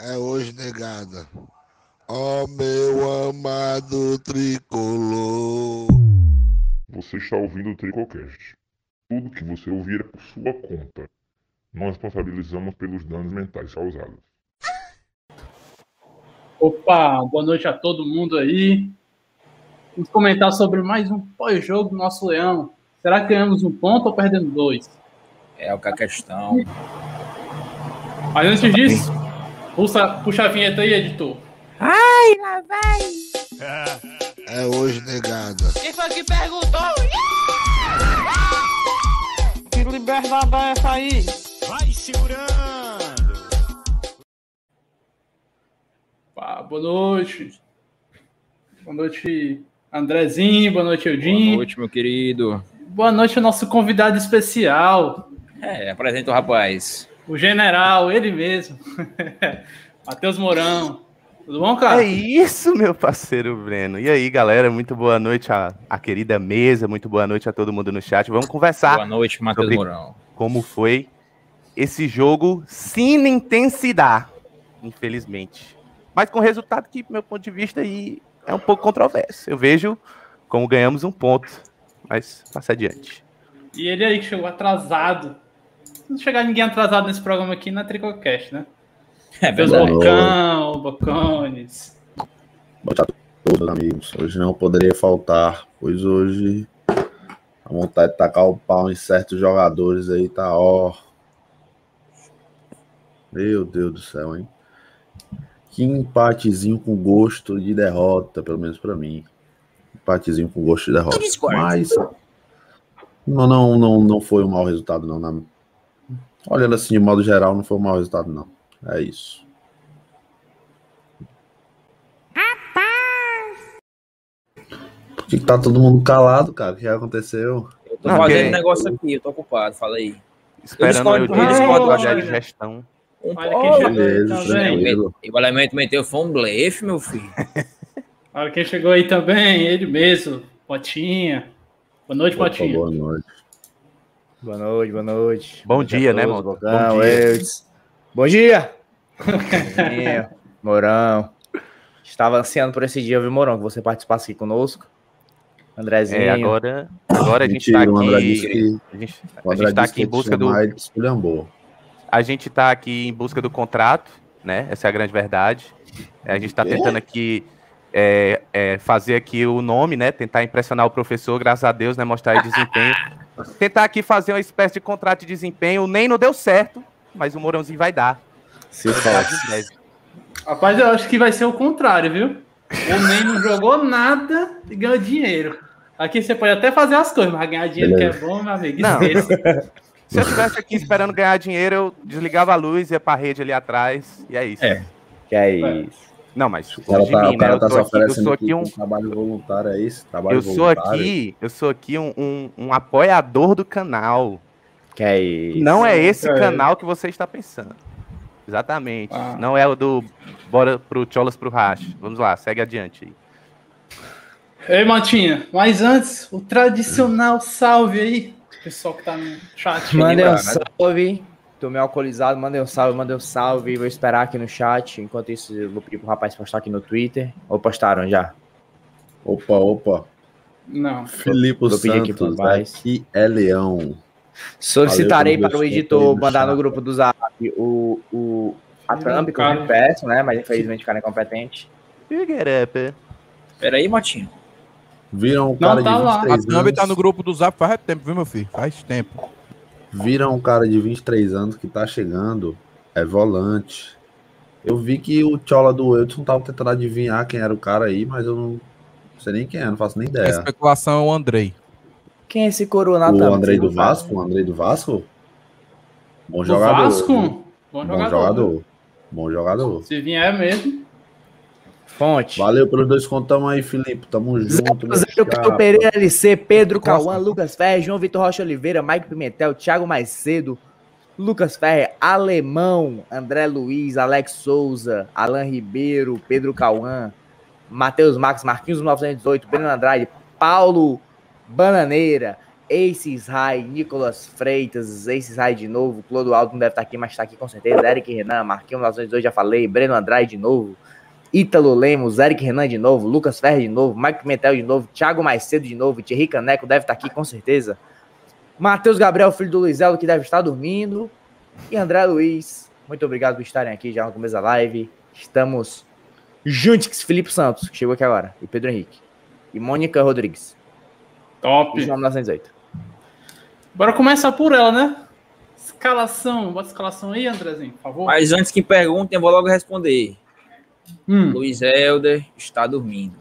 é hoje negada. Ó meu amado tricolor. Você está ouvindo o Tricocast. Tudo que você ouvir é por sua conta. Nós responsabilizamos pelos danos mentais causados. Opa, boa noite a todo mundo aí. Vamos comentar sobre mais um pós-jogo do nosso Leão. Será que ganhamos um ponto ou perdemos dois? É o que a questão. Mas antes disso, puxa, puxa a vinheta aí, editor. Ai, lá vai. É hoje negada. Quem foi que perguntou? Que liberdade é essa aí? Vai segurando. Pá, boa noite. Boa noite, Andrezinho. Boa noite, Eudinho. Boa noite, meu querido. Boa noite nosso convidado especial, É, apresenta o rapaz. O general, ele mesmo. Matheus Mourão. Tudo bom, cara? É isso, meu parceiro Breno. E aí, galera, muito boa noite à, à querida mesa, muito boa noite a todo mundo no chat. Vamos conversar Boa noite, Matheus Sobre- Mourão. como foi esse jogo sem intensidade, infelizmente. Mas com resultado que, do meu ponto de vista, aí é um pouco controverso. Eu vejo como ganhamos um ponto, mas passa adiante. E ele aí que chegou atrasado. Não chegar ninguém atrasado nesse programa aqui na Tricocast, né? É Fez. Bocão, Bocones. Boa tarde a todos, amigos. Hoje não poderia faltar, pois hoje a vontade de tacar o pau em certos jogadores aí tá, ó. Meu Deus do céu, hein? Que empatezinho com gosto de derrota, pelo menos pra mim. Empatezinho com gosto de derrota. Mas não, não, não, não foi um mau resultado, não. na- Olhando assim, de modo geral, não foi um mau resultado, não. É isso. Por que, que tá todo mundo calado, cara? O que aconteceu? Eu tô fazendo negócio aqui, eu tô ocupado, fala aí. Esperando eu eu dizer discordo, a olha. Beleza? E o elemento meteu foi um blefe, meu filho. Olha quem chegou aí também, ele mesmo, Potinha. Boa noite, Opa, Potinha. boa noite. Boa noite, boa noite. Bom a dia, né, todos? Bocão, Bom dia. Eudes. Bom dia! Mourão. Estava ansiando por esse dia, viu, Mourão, que você participasse aqui conosco. Andrezinho. É, agora, agora a gente tá disse aqui. que, A gente, a gente tá aqui em busca do. A gente tá aqui em busca do contrato, né? Essa é a grande verdade. É, A gente tá Quê? tentando aqui é, é, fazer aqui o nome, né? Tentar impressionar o professor, graças a Deus, né? Mostrar aí desempenho. Tentar aqui fazer uma espécie de contrato de desempenho. Nem não deu certo, mas o Mourãozinho vai dar. Se faz. Rapaz, eu acho que vai ser o contrário, viu? O Ney não jogou nada e ganhou dinheiro. Aqui você pode até fazer as coisas, mas ganhar dinheiro que é bom, meu amigo, Não. esqueça. Se eu estivesse aqui esperando ganhar dinheiro, eu desligava a luz, ia pra rede ali atrás, e é isso. É. Que é isso. Não, mas O cara hoje tá, de mim, o né? cara Eu tá sou aqui, eu sou aqui um, um trabalho voluntário, é isso? Trabalho eu sou voluntário. aqui, eu sou aqui um, um, um apoiador do canal. Que é isso. Não é esse É. canal que você está pensando. Exatamente. Ah. Não é o do Bora pro Cholas pro Racha. Vamos lá, segue adiante aí. Ei, Matinha, mas antes, o tradicional salve aí. Pessoal que tá no chat. aí. Mandei um salve. Tô meio alcoolizado, mandei um salve, mandei um salve. Vou esperar aqui no chat. Enquanto isso, eu vou pedir pro rapaz postar aqui no Twitter. Ou postaram já? Opa, opa. Não. Filipe vou pedir aqui pro Santos, rapaz. aqui é Leão. Solicitarei Valeu para o editor mandar no Chapa. grupo do Zap o, o, a thumb que eu peço, né? Mas infelizmente o cara é incompetente. Peraí, Motinho. Viram um Não, cara tá de lá. 23 A Thumb tá no grupo do Zap faz tempo, viu, meu filho? Faz tempo. Viram um cara de 23 anos que tá chegando. É volante. Eu vi que o Chola do Wilson tava tentando adivinhar quem era o cara aí, mas eu não sei nem quem é, não faço nem A ideia. especulação é o Andrei. Quem é esse coroa na O? Andrei do? Vasco? O Andrei do Vasco? Bom O jogador. Vasco? Bom Bom jogador. jogador. Bom jogador. Se vier mesmo. Fonte. Valeu pelos dois contamos aí, Felipe. Tamo junto. Zero Caio chapa. Pereira LC, Pedro. Cauã, Lucas Ferre, João Vitor Rocha Oliveira, Mike Pimentel, Thiago Mais Cedo, Lucas Ferre, Alemão, André Luiz, Alex Souza, Alan Ribeiro, Pedro Cauã, Matheus Max, Marquinhos 1918, Breno Andrade, Paulo Bananeira, Aces High, Nicolas Freitas, Aces High de novo, Clodoaldo não deve estar aqui, mas está aqui com certeza, Eric Renan, Marquinhos 1902, já falei, Breno Andrade de novo, Ítalo Lemos, Eric Renan de novo, Lucas Ferre de novo, Mike Pimentel de novo, Thiago Macedo de novo, Thierry Caneco deve estar aqui com certeza, Matheus Gabriel, filho do Luizelo, que deve estar dormindo, e André Luiz, muito obrigado por estarem aqui já no começo da live, estamos juntos, Felipe Santos, que chegou aqui agora, e Pedro Henrique, e Mônica Rodrigues, Top. João 1908. Bora começar por ela, né? Escalação. Bota a escalação aí, Andrezinho, por favor. Mas antes que perguntem, eu vou logo responder. Hum. Luiz Helder está dormindo.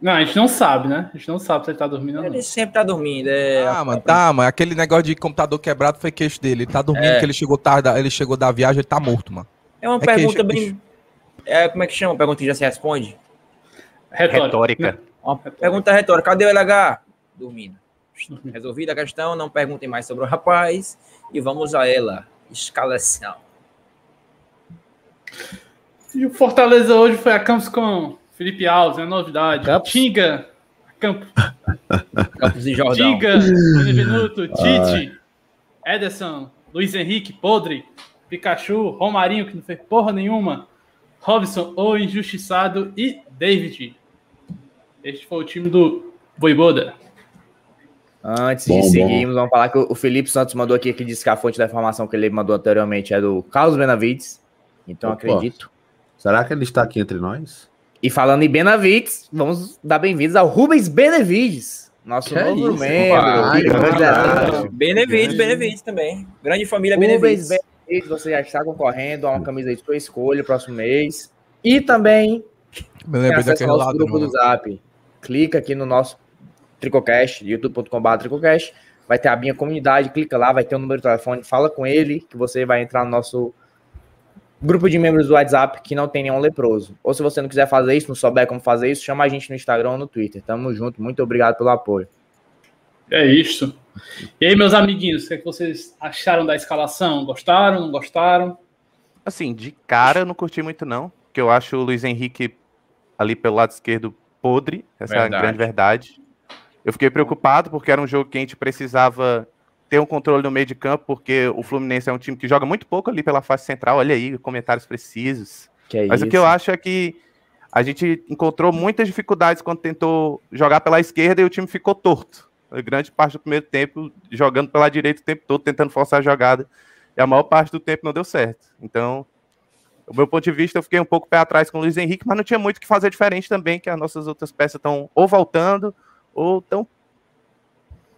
Não, a gente não sabe, né? A gente não sabe se ele tá dormindo ou não. Ele sempre tá dormindo. É... Ah, mano, tá, mano. Aquele negócio de computador quebrado foi queixo dele. Ele tá dormindo, É. que ele chegou tarde, ele chegou da viagem, ele tá morto, mano. É uma É pergunta queixo, bem. É, como é que chama? Uma pergunta que já se responde? Retórica. Uma pergunta retórica. Cadê o LH? Dormindo. Resolvida a questão, não perguntem mais sobre o rapaz. E vamos a ela. Escalação. E o Fortaleza hoje foi a Campos com Felipe Alves, é novidade. Campos? Tinga, Campo, Campos e Jordão. Tinga, Benevenuto, Tite, Ederson, Luiz Henrique, Podre, Pikachu, Romarinho, que não fez porra nenhuma, Robson, o Injustiçado e David. Este foi o time do Voivoda. Antes Bom, de bom. seguirmos, vamos falar que o o Felipe Santos mandou aqui que disse que a fonte da informação que ele mandou anteriormente é do Carlos Benavides. Então Opa. acredito. Será que ele está aqui entre nós? E falando em Benavides, vamos dar bem-vindos ao Rubens Benavides, nosso Que novo isso, membro. rapaz. que Ai, consideração. Benevides, Benevides também. Grande família Rubens Benevides. Benavides, você já está concorrendo a uma camisa de sua escolha próximo mês. E também Me acesso daquele ao nosso ladrão. grupo do Zap. Clica aqui no nosso Tricocast, youtube.com.br Tricocast. Vai ter a minha comunidade, clica lá, vai ter o número de telefone, fala com ele, que você vai entrar no nosso grupo de membros do WhatsApp que não tem nenhum leproso. Ou se você não quiser fazer isso, não souber como fazer isso, chama a gente no Instagram ou no Twitter. Tamo junto, muito obrigado pelo apoio. É isso. E aí, meus amiguinhos, o que, é que vocês acharam da escalação? Gostaram, não gostaram? Assim, de cara eu não curti muito, não. Porque eu acho o Luiz Henrique ali pelo lado esquerdo podre. Essa é a Verdade. grande verdade. Eu fiquei preocupado porque era um jogo que a gente precisava ter um controle no meio de campo, porque o Fluminense é um time que joga muito pouco ali pela face central. Olha aí, comentários precisos. É Mas isso. o que eu acho é que a gente encontrou muitas dificuldades quando tentou jogar pela esquerda e o time ficou torto. A grande parte do primeiro tempo jogando pela direita o tempo todo, tentando forçar a jogada. E a maior parte do tempo não deu certo. Então, do meu ponto de vista, eu fiquei um pouco pé atrás com o Luiz Henrique, mas não tinha muito o que fazer diferente também, que as nossas outras peças estão ou voltando ou estão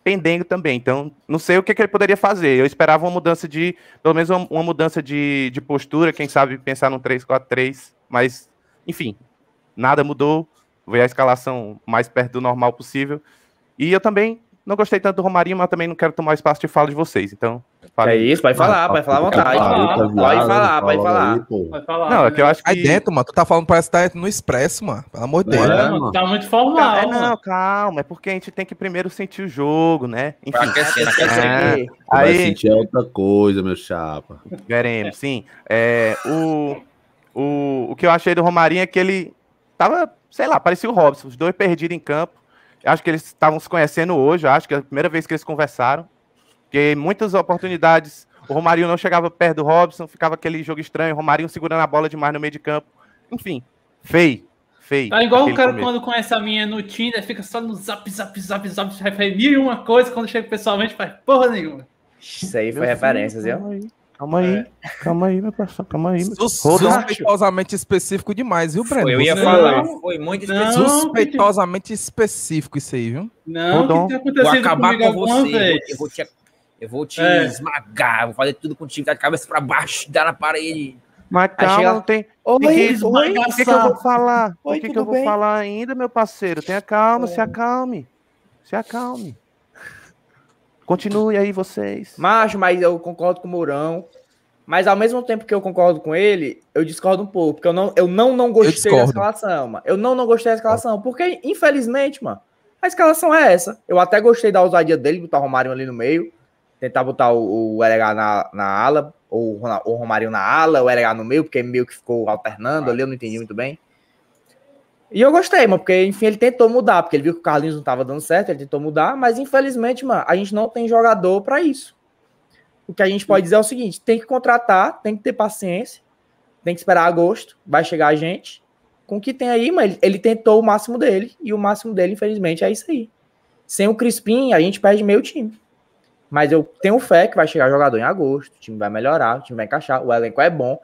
pendengo também. Então, não sei o que, que ele poderia fazer. Eu esperava uma mudança de, pelo menos uma, uma mudança de, de postura, quem sabe pensar num 3-4-3, mas, enfim, nada mudou. Veio a escalação mais perto do normal possível. E eu também não gostei tanto do Romarinho, mas também não quero tomar espaço de fala de vocês. Então, Fale é aí. isso, pode falar, pode falar à vontade. Pode falar, pode falar. Vai falar. Não, é que eu acho que. Aí dentro, mano, tu tá falando, parece que tá no expresso, mano. Pelo amor de Deus. é, mano. tá muito formal. é, mano. não, calma, é porque a gente tem que primeiro sentir o jogo, né? Enfim, Vai aquecendo, Quer aquecendo. É. dizer, Vai aí sentir outra coisa, meu chapa. veremos, sim. É, o, o, o que eu achei do Romarinho é que ele tava, sei lá, parecia o Robson, os dois perdidos em campo. Eu acho que eles estavam se conhecendo hoje, eu acho que é a primeira vez que eles conversaram. Porque muitas oportunidades, o Romarinho não chegava perto do Robson, ficava aquele jogo estranho, o Romarinho segurando a bola demais no meio de campo. Enfim, feio, feio. Tá igual o cara começo. quando conhece a minha no Tinder, fica só no zap, zap, zap, zap, faz mil e uma coisa, quando chega pessoalmente faz porra nenhuma. Isso aí foi referências, viu? Calma aí, calma aí, calma aí, meu parceiro, calma aí. Sus-. Suspeitosamente específico demais, viu, Breno? Foi, eu ia Você- falar. Foi muito Não. específico. Suspeitosamente específico isso aí, viu? Não, Rodon. que tem Vou acontecido acabar comigo com você. Vez. vou, eu vou te, eu vou te É. esmagar. Vou fazer tudo contigo, de cabeça pra baixo, dar na parede. Mas calma, não tem. Oi, tem que oi, O que, que eu vou falar? Oi, o que, que eu vou bem? falar ainda, meu parceiro? Tenha calma, se acalme. Se acalme. Continue aí, vocês. Macho, mas eu concordo com o Mourão. Mas ao mesmo tempo que eu concordo com ele, eu discordo um pouco. Porque eu não, eu não, não gostei da escalação, mano. Eu não, não gostei da escalação. Porque, infelizmente, mano, a escalação é essa. Eu até gostei da ousadia dele, botar o Romário ali no meio. Tentar botar o, o LH na, na ala, ou o Romário na ala, o LH no meio, porque meio que ficou alternando ali, eu não entendi muito bem. E eu gostei, mano, porque, enfim, ele tentou mudar, porque ele viu que o Carlinhos não tava dando certo, ele tentou mudar, mas infelizmente, mano, a gente não tem jogador pra isso. O que a gente pode dizer é o seguinte: tem que contratar, tem que ter paciência, tem que esperar agosto, vai chegar a gente. Com o que tem aí, mano, ele, ele tentou o máximo dele, e o máximo dele, infelizmente, é isso aí. Sem o Crispim, a gente perde meio time. Mas eu tenho fé que vai chegar jogador em agosto, o time vai melhorar, o time vai encaixar, o elenco é bom.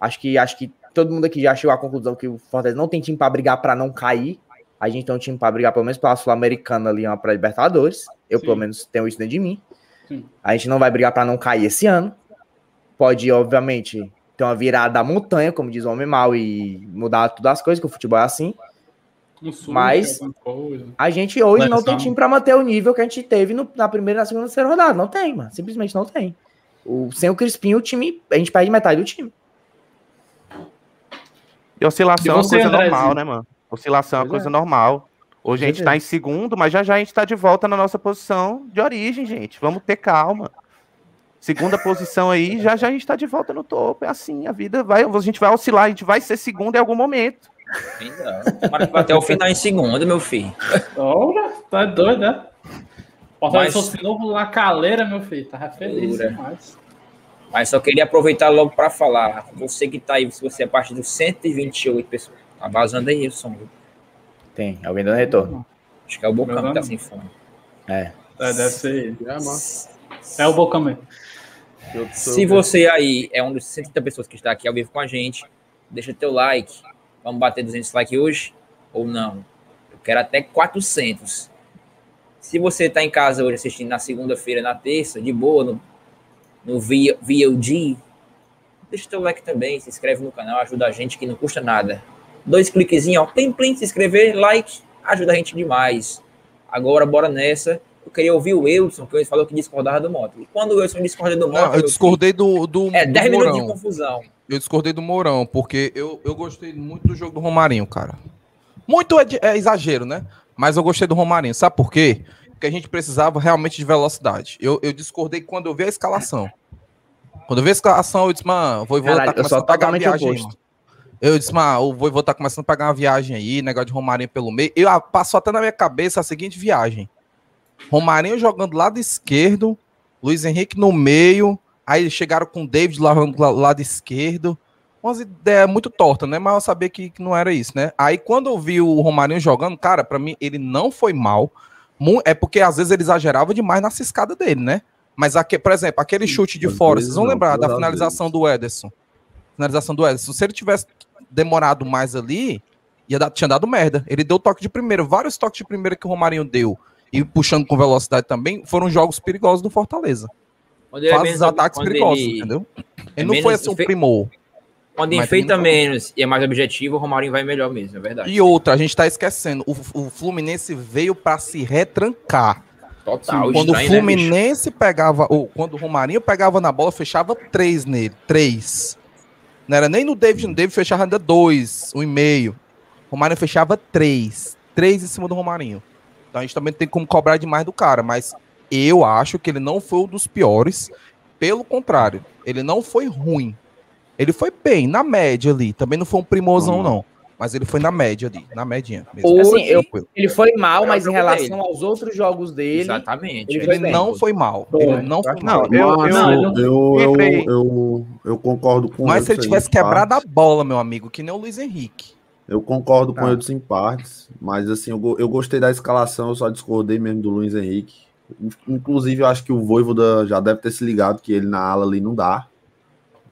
Acho que acho que todo mundo aqui já chegou à conclusão que o Fortaleza não tem time para brigar para não cair. A gente tem um time para brigar pelo menos pela Sul-Americana ali, uma para Libertadores. Eu Sim. pelo menos tenho isso dentro de mim. Sim. A gente não vai brigar para não cair esse ano. Pode, obviamente, ter uma virada da montanha, como diz o homem mal, e mudar todas as coisas, que o futebol é assim. Um susto, Mas- coisa. A gente hoje não tem time para manter o nível que a gente teve no- na primeira e na segunda e terceira rodada. Não tem, mano. Simplesmente não tem. O, sem o Crispim, o time, a gente perde metade do time. E oscilação E é uma você, coisa Andrezinho? normal, né, mano? Oscilação é uma Pois coisa normal. Hoje a gente Certeza. tá em segundo, mas já já a gente tá de volta na nossa posição de origem, gente. Vamos ter calma. Segunda posição aí, já já a gente tá de volta no topo. É assim, a vida vai, a gente vai oscilar, a gente vai ser segundo em algum momento. Tomara que vai até o final em segunda, meu filho. Ora, tá doido, né? Fortaleza Mas- fosse novo na caleira, meu filho. Tava feliz Dura. demais. Mas só queria aproveitar logo para falar. Você que tá aí, se você é parte dos 128 pessoas. Tá vazando aí o som. viu? Tem, alguém dando retorno. Acho que é o Bocão que tá sem fome. É. É, deve ser ele. É. É o mesmo. Tô- Se você aí é um dos 130 pessoas que está aqui ao vivo com a gente, deixa teu like. Vamos bater 200 likes hoje? Ou não? Eu quero até 400. Se você está em casa hoje assistindo na segunda-feira, na terça, de boa, no, no VOD, deixa teu like também, se inscreve no canal, ajuda a gente que não custa nada. Dois cliquezinhos, ó, plim, plim, se inscrever, like, ajuda a gente demais. Agora, bora nessa. Eu queria ouvir o Wilson, que ele falou que discordava do Moto. E quando o Wilson discorda do Moto, Não, eu discordei do, do, é do 10 minutos de confusão. Eu discordei do Mourão, porque eu, eu gostei muito do jogo do Romarinho, cara. Muito é, é exagero, né? Mas eu gostei do Romarinho. Sabe por quê? Porque a gente precisava realmente de velocidade. Eu, eu discordei quando eu vi a escalação. Quando eu vi a escalação, eu disse, mano, vou voltar eu sou começando a pegar uma viagem. mano. Eu disse, mano, o Voivô tá começando a pegar uma viagem aí, negócio de Romarinho pelo meio. Eu ah, passou até na minha cabeça a seguinte viagem. Romarinho jogando lado esquerdo, Luiz Henrique no meio, aí chegaram com o David lá la- lado esquerdo. Umas ideias muito tortas, né? Mas eu sabia que, que não era isso, né? Aí quando eu vi o Romarinho jogando, cara, pra mim ele não foi mal. É porque às vezes ele exagerava demais na ciscada dele, né? Mas, aque, por exemplo, aquele chute de fora, vocês vão lembrar da finalização do Ederson. Finalização do Ederson. Se ele tivesse demorado mais ali, ia dar, tinha dado merda. Ele deu toque de primeira. Vários toques de primeira que o Romarinho deu, e puxando com velocidade também, foram jogos perigosos do Fortaleza. Quando é Faz menos- os ataques perigosos, ele- entendeu? é Ele não foi assim um primor. Quando enfeita menos e é mais objetivo, o Romarinho vai melhor mesmo, é verdade. E outra, a gente tá esquecendo, o, o Fluminense veio pra se retrancar. Total, quando o né? Fluminense pegava, ou quando o Romarinho pegava na bola, fechava três nele, três. Não era nem no David, no David fechava ainda dois, um e meio. O Romarinho fechava três, três em cima do Romarinho. Então a gente também tem como cobrar demais do cara, mas eu acho que ele não foi um dos piores. Pelo contrário, ele não foi ruim. Ele foi bem, na média ali. Também não foi um primorzão, não. Mas ele foi na média ali, na média mesmo. Assim, eu-. Ele foi mal, É mas em relação dele. aos outros jogos dele, Exatamente. ele Ele foi bem. não foi mal. Ele não foi Não, mal. eu, eu, Não, eu, ele eu, eu, Entrei. eu, eu concordo com Mas se ele Edson em tivesse quebrado a bola, meu amigo, que nem o Luiz Henrique. Eu concordo com Tá. eles em partes, mas assim, eu, eu gostei da escalação, eu só discordei mesmo do Luiz Henrique. Inclusive, eu acho que o Voivoda já deve ter se ligado que ele na ala ali não dá.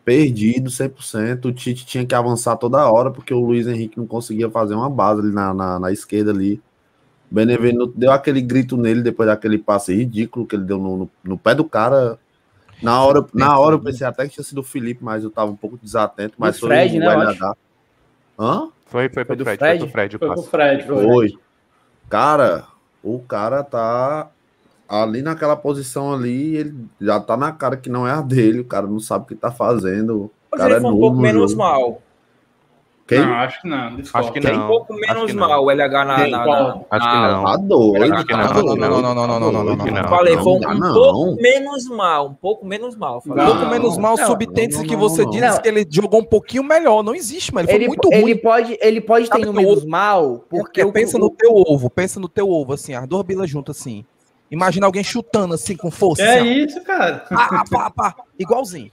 Perdido 100%. O Tite tinha que avançar toda hora, porque o Luiz Henrique não conseguia fazer uma base ali na, na, na esquerda ali. O Benevenuto deu aquele grito nele depois daquele passe ridículo que ele deu no, no, no pé do cara. Na hora, na hora eu pensei até que tinha sido o Felipe, mas eu tava um pouco desatento. Mas Do Fred, o né. Hã? Foi, foi Foi pro do Fred, Fred? foi pro Fred o Foi pro. Fred, foi. Foi. Cara, o cara tá ali naquela posição ali, ele já tá na cara que não é a dele, o cara não sabe o que tá fazendo. O cara ele é foi um novo pouco no menos jogo. mal. Quem? Não, acho que não. Acho que não. Tem um pouco menos mal o LH na. Tem, na, na, acho que não. Tá doido. Acho que tá não. Não, não, não, não, não, não, não. Falei, foi um pouco menos mal. Um pouco menos mal. Um pouco menos mal, subtênese que você disse que ele jogou um pouquinho melhor. Não existe, mas Ele foi muito ruim. Ele pode, ele pode ter um menos mal, é, porque. É, pensa no teu ovo, pensa no teu ovo, assim, as duas bilas juntas, assim. Imagina alguém chutando assim com força. É assim, isso, cara. Pá, pá, pá, igualzinho.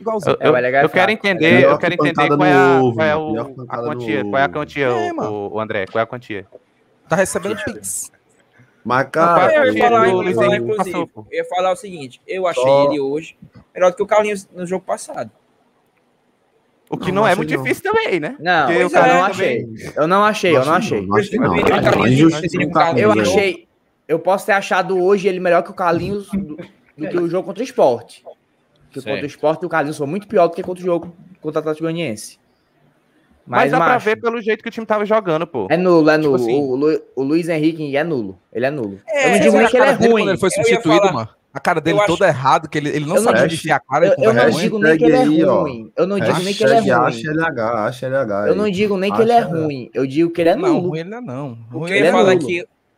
Igualzinho. Eu, eu- É, é eu quero entender, eu quero que entender qual é, a, qual é o- a quantia. Qual é a quantia, É, o- o, André? Qual é a quantia? Tá recebendo pix. Mas, Não, cara, eu ia falar, o eu ia falar, inclusive, eu ia falar o seguinte, eu achei Só- ele hoje melhor do que o Carlinhos no jogo passado. O que Não, não, não é achei muito não. difícil também, né? Não, Porque eu cara não achei. Eu não achei, eu não achei. Não não. Eu vi Acho o Carlinhos- injustiça eu achei. Eu posso ter achado hoje ele melhor que o Carlinhos do, do que o jogo contra o esporte. Porque Certo. contra o esporte o Carlinhos foi muito pior do que contra o jogo contra o Atlético Goianiense. Mas, Mas, dá pra ver pelo jeito que o time tava jogando, pô. é nulo, é Tipo nulo. assim. o, Lu- o Luiz Henrique é nulo. Ele é nulo. É, eu não digo nem acho que ele é ruim. Quando ele foi substituído, falar- mano. A cara dele toda errada, que ele, ele não Eu não sabe acho- enfiar a cara Eu, com eu não digo nem que ele é ruim. Eu não digo nem que ele é ruim. acha LH, acha LH. Eu não digo nem que ele é ruim. Eu digo que ele é Não, nulo. ruim ele não é não. Ele é nulo.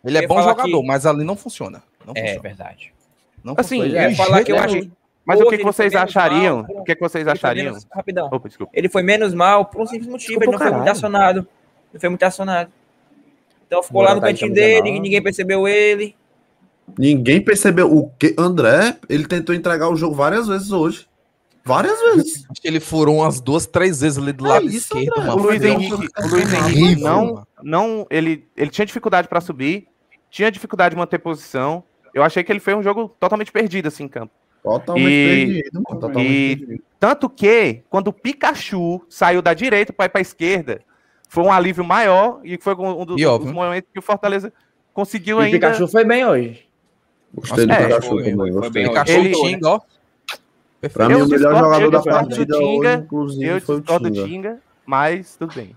Ele é bom jogador, mas ali não funciona. Não É funciona. verdade. Não Assim, funciona. eu falar que eu nenhum. Mas o Hoje que, que foi vocês achariam? mal, O que, que vocês achariam? menos- rapidão. Opa, desculpa. Ele foi menos mal por um simples motivo. Desculpa, Ele não foi muito acionado. Não foi muito acionado. Então ficou lá no tá cantinho dele, ninguém percebeu ele. Ninguém percebeu o que André, ele tentou entregar o jogo várias vezes hoje. Várias vezes. Acho que ele furou umas duas, três vezes ali do É lado isso, esquerdo. O mano. Luiz Henrique, o Luiz horrível, Henrique não, não ele, ele tinha dificuldade pra subir, tinha dificuldade de manter posição. Eu achei que ele foi um jogo totalmente perdido assim em campo. Totalmente E- perdido. mano, Totalmente e- perdido. Tanto que quando o Pikachu saiu da direita para ir para esquerda, foi um alívio maior e foi um dos, dos momentos que o Fortaleza conseguiu E o ainda. Pikachu foi bem hoje. Gostei do É, Pikachu foi, também. foi Gostei. bem Pikachu Ele- Tinga, ó. Pra Perfeito. mim, Eu o melhor jogador da partida Tinga, hoje, inclusive, Eu foi o Tinga. Tinga, mas tudo bem.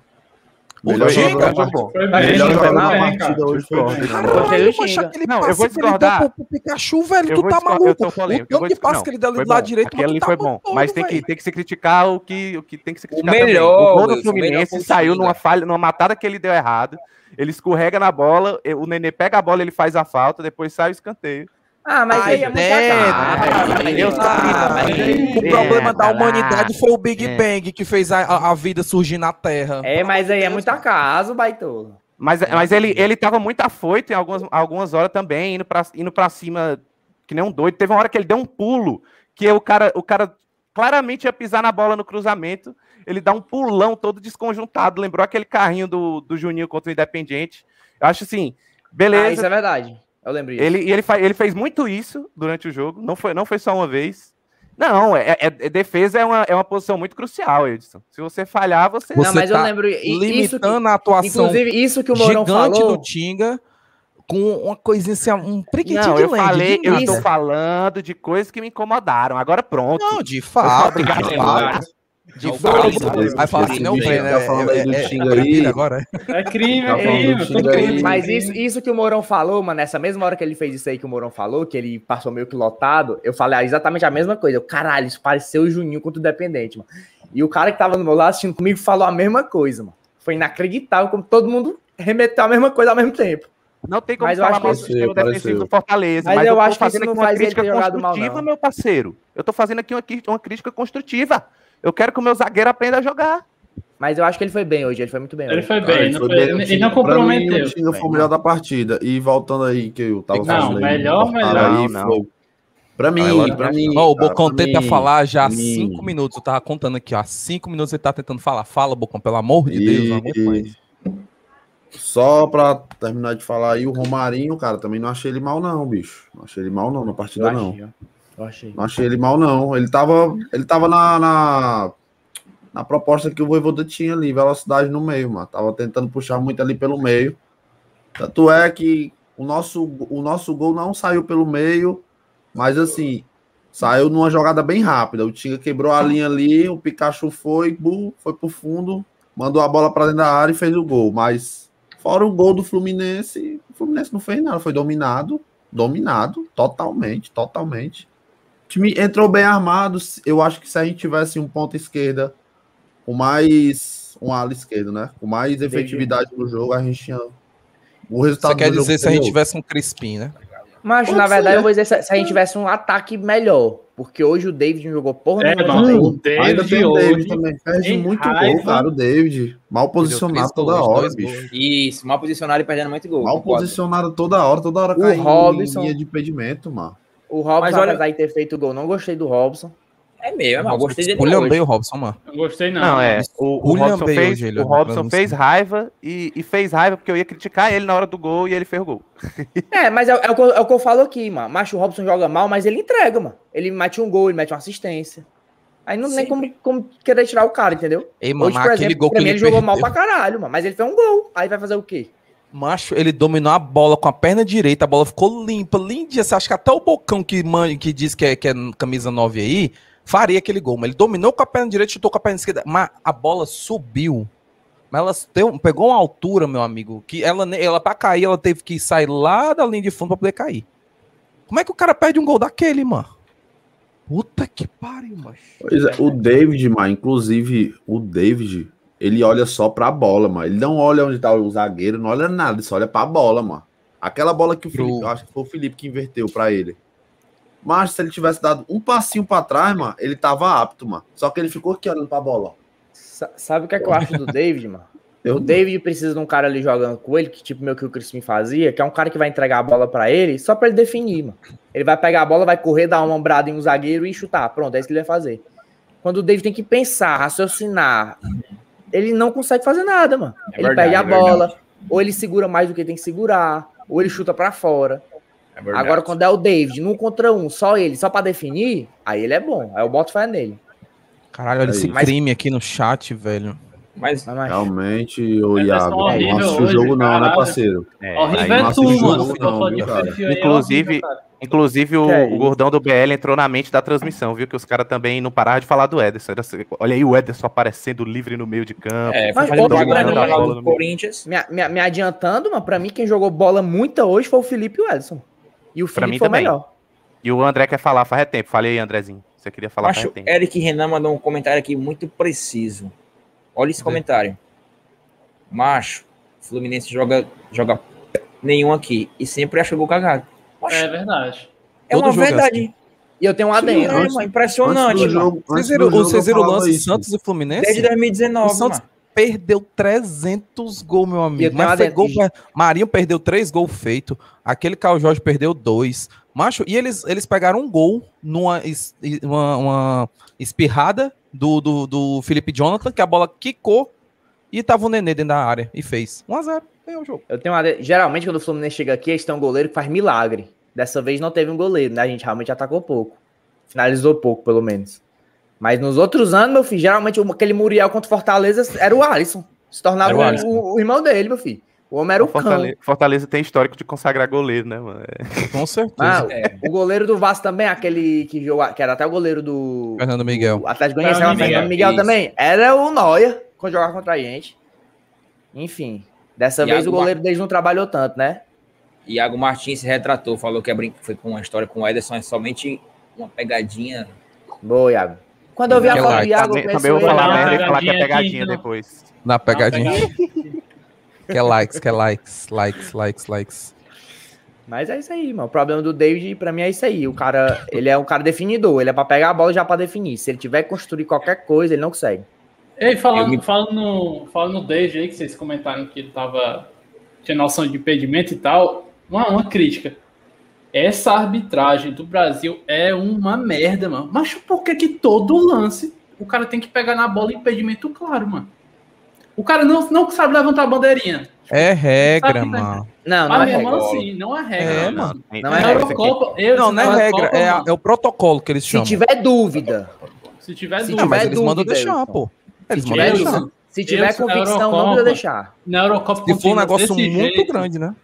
O Melhor Tinga, jogador partida. bom. Foi Melhor foi jogador mal, da bem, partida hoje foi o do macho, Tinga. aquele Não, eu vou que discordar. pro, pro Pikachu, velho, Eu tu vou tá eu maluco. o eu vou de passe não, que ele deu do lado direito, Aquele ali tu foi tá bom, mas tem que, tem que se criticar o que, o que tem que se criticar melhor, também. O gol do o melhor Fluminense o saiu numa falha, numa matada que ele deu errado. Ele escorrega na bola, o Nenê pega a bola, ele faz a falta, depois sai o escanteio. Ah, mas aí é muito é, cara. Eu sei, Ah, mas- O problema É, da humanidade foi o Big É. Bang que fez a, a- vida surgir na Terra. É, mas aí é muito acaso, baitolo. Mas, mas ele, ele tava muito afoito em algumas, algumas horas também, indo pra, indo pra cima, que nem um doido. Teve uma hora que ele deu um pulo, que o cara, o cara claramente ia pisar na bola no cruzamento. Ele dá um pulão todo desconjuntado. Lembrou aquele carrinho do, do Juninho contra o Independente. Eu acho assim, Ah, beleza. isso é verdade. Eu lembro disso. Ele, ele, ele fez muito isso durante o jogo, não foi, não foi só uma vez. Não, é, é- é- defesa é uma, é uma posição muito crucial, Edson. Se você falhar, você. Você Não, mas eu tá lembro. i- Isso que, Limitando a atuação inclusive, isso que o Mourão gigante falou. do Tinga com uma coisinha assim, um priquitinho Não, de eu lente, falei, de eu tô falando de coisas que me incomodaram. Agora pronto. Não, de fato, Obrigado, de Leonardo. fato. De Não, fato. Carlinhos, Vai falar assim, não, Breno, tá falando aí do é, é, Tinga é, aí. agora. É crime, Tá é crime. Mas isso, isso que o Mourão falou, mano, nessa mesma hora que ele fez isso aí que o Mourão falou, que ele passou meio que lotado, eu falei ah, exatamente a mesma coisa. Eu, caralho, isso pareceu o Juninho contra o Dependente, mano. E o cara que tava do meu lado assistindo comigo falou a mesma coisa, mano. Foi inacreditável como todo mundo remeteu a mesma coisa ao mesmo tempo. Não tem como Mas eu falar mal do que- sistema defensivo do Fortaleza. Mas Mas, eu eu, acho que fazendo isso não uma faz ele crítica ter jogado mal, construtiva, não. meu parceiro. Eu tô fazendo aqui uma, uma crítica construtiva. Eu quero que o meu zagueiro aprenda a jogar. Mas eu acho que ele foi bem hoje, ele foi muito bem Ele hoje. foi bem, ele não foi bem, o ele não pra mim, comprometeu. o Tinga foi o melhor da partida. E voltando aí, que eu tava Não, falando aí, melhor, melhor. aí, Não, foi- Pra mim, Não, eu pra mim. Ó, o Bocão pra tenta mim, falar já há cinco minutos. Eu tava contando aqui, ó. há Cinco minutos ele tá tentando falar. Fala, Bocão, pelo amor de Deus. não aguento mais. Só pra terminar de falar aí, o Romarinho, cara, também não achei ele mal, não, bicho. Não achei ele mal, não, na partida, Eu não. achei. Eu achei. Não achei ele mal, não. Ele tava, ele tava na, na, na proposta que o Voivoda tinha ali, velocidade no meio, mano. Tava tentando puxar muito ali pelo meio. Tanto é que o nosso, o nosso gol não saiu pelo meio, mas assim, saiu numa jogada bem rápida. O Tinga quebrou a linha ali, o Pikachu foi, bu, foi pro fundo, mandou a bola para dentro da área e fez o gol. Mas fora o gol do Fluminense, o Fluminense não fez nada, foi dominado, dominado, totalmente, totalmente. O time entrou bem armado. Eu acho que se a gente tivesse um ponto esquerda com mais um ala esquerdo, né? Com mais efetividade no jogo, a gente tinha. O resultado Você quer dizer se a gente tivesse um Crispim, né? Mas, Pode na verdade, ser. eu vou dizer se, se a gente tivesse um ataque melhor. Porque hoje o David não jogou porra É, nenhuma também. o outro. Ainda David tem o David hoje. também. Perde muito raiva. gol, cara. O David. Mal posicionado toda gols, hora, bicho. Isso, mal posicionado e perdendo muito gol. Mal concordo. posicionado toda hora, toda hora O caindo Robson- em linha de impedimento, mano. O Robson, Mas olha- apesar de ter feito gol, não gostei do Robson. É meio, é mal. Gostei dele bem o Robson, mano. Não gostei, não. Não, é. O, o William Robson, Bale fez, hoje, ele o Robson fez raiva e, e fez raiva porque eu ia criticar ele na hora do gol e ele fez o gol. É, mas é, é o que eu, é o que eu falo aqui, mano. Macho, o Robson joga mal, mas ele entrega, mano. Ele mete um gol, ele mete uma assistência. Aí não tem como, como querer tirar o cara, entendeu? Ei, mano, Hoje, por aquele exemplo, gol que mim, ele ele jogou mal pra caralho, mano. Mas ele fez um gol. Aí vai fazer o quê? Macho, ele dominou a bola com a perna direita, a bola ficou limpa, lindinha. Você acha que até o Bocão que, man, que diz que é, que é camisa 9 aí, faria aquele gol. Mas ele dominou com a perna direita, chutou com a perna esquerda. Mas a bola subiu. Mas ela pegou uma altura, meu amigo, que ela, ela pra cair, ela teve que sair lá da linha de fundo pra poder cair. Como é que o cara perde um gol daquele, mano? Puta que pariu, macho. Pois é, o David, mano, inclusive, o David, ele olha só pra bola, mano. Ele não olha onde tá o zagueiro, não olha nada, ele só olha pra bola, mano. Aquela bola que o Pro- Felipe, eu acho que foi o Felipe que inverteu pra ele. Mas se ele tivesse dado um passinho pra trás, mano, ele tava apto, mano. Só que ele ficou aqui olhando pra bola, ó. Sa- Sabe o que é que eu acho do David, mano? Eu- O David precisa de um cara ali jogando com ele, que tipo meio que o Crispim fazia, que é um cara que vai entregar a bola pra ele só pra ele definir, mano. Ele vai pegar a bola, vai correr, dar uma ombrada em um zagueiro e chutar. Pronto, é isso que ele vai fazer. Quando o David tem que pensar, raciocinar, ele não consegue fazer nada, mano. É ele verdade, perde a é verdade. bola, ou ele segura mais do que tem que segurar, ou ele chuta pra fora. É verdade. Agora, quando é o David, num contra um, só ele, só pra definir, aí ele é bom. Aí eu boto fé nele. Caralho, olha Aí. esse Mas- crime aqui no chat, velho. Mas Mas, Realmente, ô É, Iago, não assiste o hoje, jogo não, né, parceiro? É, Horrível é tu, mano. jogo não, viu, é Inclusive- horrível. Inclusive, o, é o gordão do BL entrou na mente da transmissão, viu? Que os caras também não pararam de falar do Ederson. Assim, Olha aí o Ederson aparecendo livre no meio de campo. é, Mas outro do Corinthians. me, me, me adiantando, mas pra mim, quem jogou bola muita hoje foi o Felipe e o Edson. E o Pra Felipe mim foi também. melhor. E o André quer falar faz tempo. Falei aí, Andrezinho. Você queria falar Acho faz tempo. Eric Renan mandou um comentário aqui muito preciso. Olha esse comentário. Macho, Fluminense joga, joga nenhum aqui e sempre acha gol cagado. Macho, É verdade. é todo uma é verdade. E eu tenho um Sim, adendo. É, antes- mano, impressionante, Antes jogo, antes o lance isso. Santos e Fluminense? Desde 2019, O Santos mano. perdeu 300 gols, meu eu amigo. Mas foi gol. Marinho perdeu três gols feitos. Aquele Carl Jorge perdeu dois. Macho, e eles, eles pegaram um gol numa es- uma, uma espirrada do, do, do Felipe Jonathan, que a bola quicou e tava o Nenê dentro da área e fez. 1x0, ganhou o jogo. Eu tenho um adendo. Geralmente, quando o Fluminense chega aqui, eles têm um goleiro que faz milagre. Dessa vez não teve um goleiro, né? A gente realmente atacou pouco. Finalizou pouco, pelo menos. Mas nos outros anos, meu filho, geralmente o- aquele Muriel contra o Fortaleza era o Alisson. Se tornava o o, Alisson. o- o irmão dele, meu filho. O homem era o cão. Fortaleza, Fortaleza tem histórico de consagrar goleiro, né, mano? É. Com certeza. Ah, É. o goleiro do Vasco também, aquele que jogou, que era até o goleiro do Fernando Miguel. O Atlético Goianiense Fernando era o Fernando Miguel, Miguel também. Era o Noia quando jogava contra a gente. Enfim, dessa Iago vez o goleiro deles não trabalhou tanto, né? Iago Martins se retratou, falou que a brin... foi com uma história com o Ederson, é somente uma pegadinha. Boa, Iago. Quando eu vi a foto do. Iago, eu Também, pensei, também vou falar merda e falar que é pegadinha aqui, depois. Na pegadinha. Quer likes, quer likes, likes, likes, likes. Mas é isso aí, mano. O problema do David, pra mim, é isso aí. O cara, ele é um cara definidor. Ele é pra pegar a bola já pra definir. Se ele tiver que construir qualquer coisa, ele não consegue. Ei, falando, Eu me- falando, no, falando Deja aí, que vocês comentaram que ele tava. tinha noção de impedimento e tal. Uma, uma crítica. Essa arbitragem do Brasil é uma merda, mano. Mas por que que todo lance o cara tem que pegar na bola impedimento claro, mano? O cara não, não sabe levantar a bandeirinha. É regra, Sabe, né? mano. Não, não Mas é mesmo regra. assim, não é regra. É, mano. Não é Na regra. Eurocopa, eu, Não, não é regra, Eurocopa, é, a- mano, é o protocolo que eles Se chamam. tiver dúvida, Se tiver se Não, dúvida. mas eles mandam deixar, pô. Eles Se tiver, deixar. se tiver convicção, não Eurocopa, precisa deixar. Na Eurocopa, Se for um negócio muito jeito, grande, né?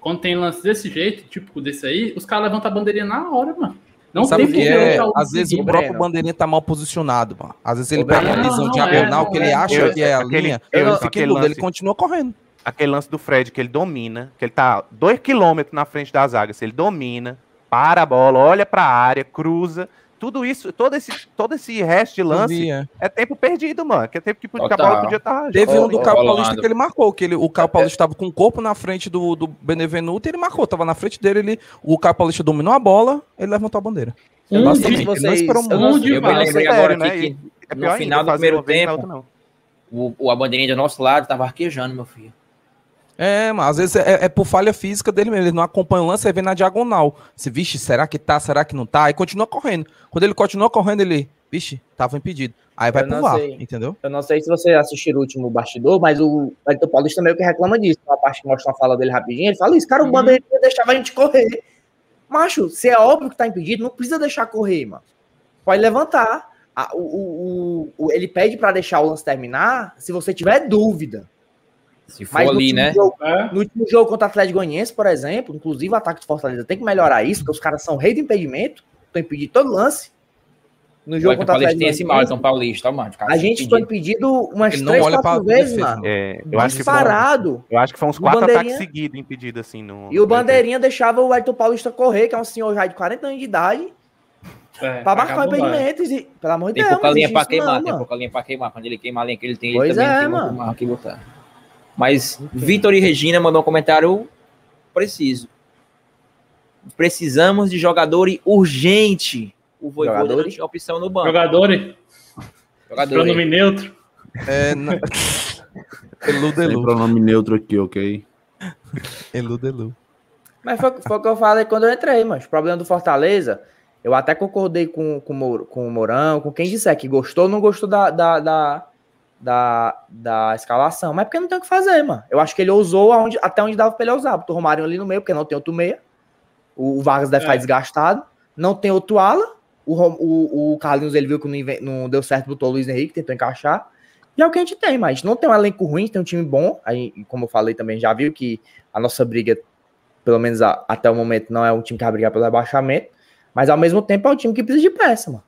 Quando tem lance desse jeito, típico desse aí, os caras levantam a bandeirinha na hora, mano. Não Sabe o tem que é? Às vezes o próprio Breno. bandeirinha tá mal posicionado, mano. Às vezes ele pega Breno, uma visão não, diagonal é, que ele não, acha eu- que é a aquele- linha, eu- ele fica em ele continua correndo. Aquele lance do Fred que ele domina, que ele tá dois quilômetros na frente da zaga. Se ele domina, para a bola, olha pra área, cruza, tudo isso, todo esse, todo esse resto de lance é tempo perdido, mano. Que é tempo que, que a bola podia estar. Teve um do Caio. Paulista que ele marcou, que ele, o Caio Paulista estava com o corpo na frente do, do Benevenuto e ele marcou, tava na frente dele, ele, o Caio Paulista dominou a bola, ele levantou a bandeira. Eu não sei Basicamente, não vocês- Um de Eu me lembrei agora né? aqui que É no pior ainda, final do primeiro tempo, o, o, a bandeirinha do nosso lado tava arquejando, meu filho. É, mas às vezes é, é por falha física dele mesmo, ele não acompanha o lance, aí vem na diagonal. Se, vixe, será que tá, será que não tá? Aí continua correndo. Quando ele continua correndo, ele, vixe, tava impedido. Aí vai pro VAR, sei. entendeu? Eu não sei se você assistiu o último bastidor, mas o Elton Paulista meio que reclama disso. Uma parte que mostra a fala dele rapidinho. Ele fala isso, cara, o Uhum. bandeirinha deixava a gente correr. Macho, se é óbvio que tá impedido, não precisa deixar correr, mano. Pode levantar. A- o, o- o- ele pede pra deixar o lance terminar se você tiver dúvida. Se for Mas no ali, último né? jogo- É? no último jogo contra o Atlético Goianiense, por exemplo, inclusive o ataque do Fortaleza tem que melhorar isso, porque os caras são rei do impedimento, estão impedindo todo lance. No jogo contra o Atlético tem esse mal, Goianiense, Elton Paulista, ó, mano. a gente foi impedido umas Ele três, quatro pra vezes, mano. É, eu acho que foi, Disparado. eu acho que foi uns quatro Bandeirinha- ataques seguidos impedidos, assim. No, E o Bandeirinha deixava o Elton Paulista correr, que é um senhor já de 40 anos de idade, É, pra marcar o vagabundo, é. impedimento. E, pelo amor de Tem Deus, pouca linha pra queimar, não, tem pouca linha pra queimar. Quando ele queima a linha que ele tem, Pois ele também é, tem mano. uma marca que botar. Mas Vitor e Regina mandou um comentário preciso. Precisamos de jogador urgente. O Voivoda não tinha opção no banco. Jogadores, Jogador. pronome neutro. É, na... Elu, Delu. pronome neutro aqui, ok? Elu, Delu. Mas foi, foi o que eu falei quando eu entrei, mano. O problema do Fortaleza, eu até concordei com, com, com o Mourão, com quem disser que gostou ou não gostou da, da, da, da, da escalação. Mas é porque não tem o que fazer, mano. Eu acho que ele ousou aonde, até onde dava pra ele usar. Botou o Romário ali no meio, porque não tem outro meia. O, o Vargas deve É. estar desgastado. Não tem outro ala. O, o, o Carlinhos, ele viu que não, não deu certo, botou o Luiz Henrique, tentou encaixar. E é o que a gente tem, mas a gente não tem um elenco ruim, tem um time bom. Aí, como eu falei também, já viu que a nossa briga pelo menos a- até o momento, não é um time que vai brigar pelo rebaixamento, mas ao mesmo tempo é um time que precisa de peça, mano.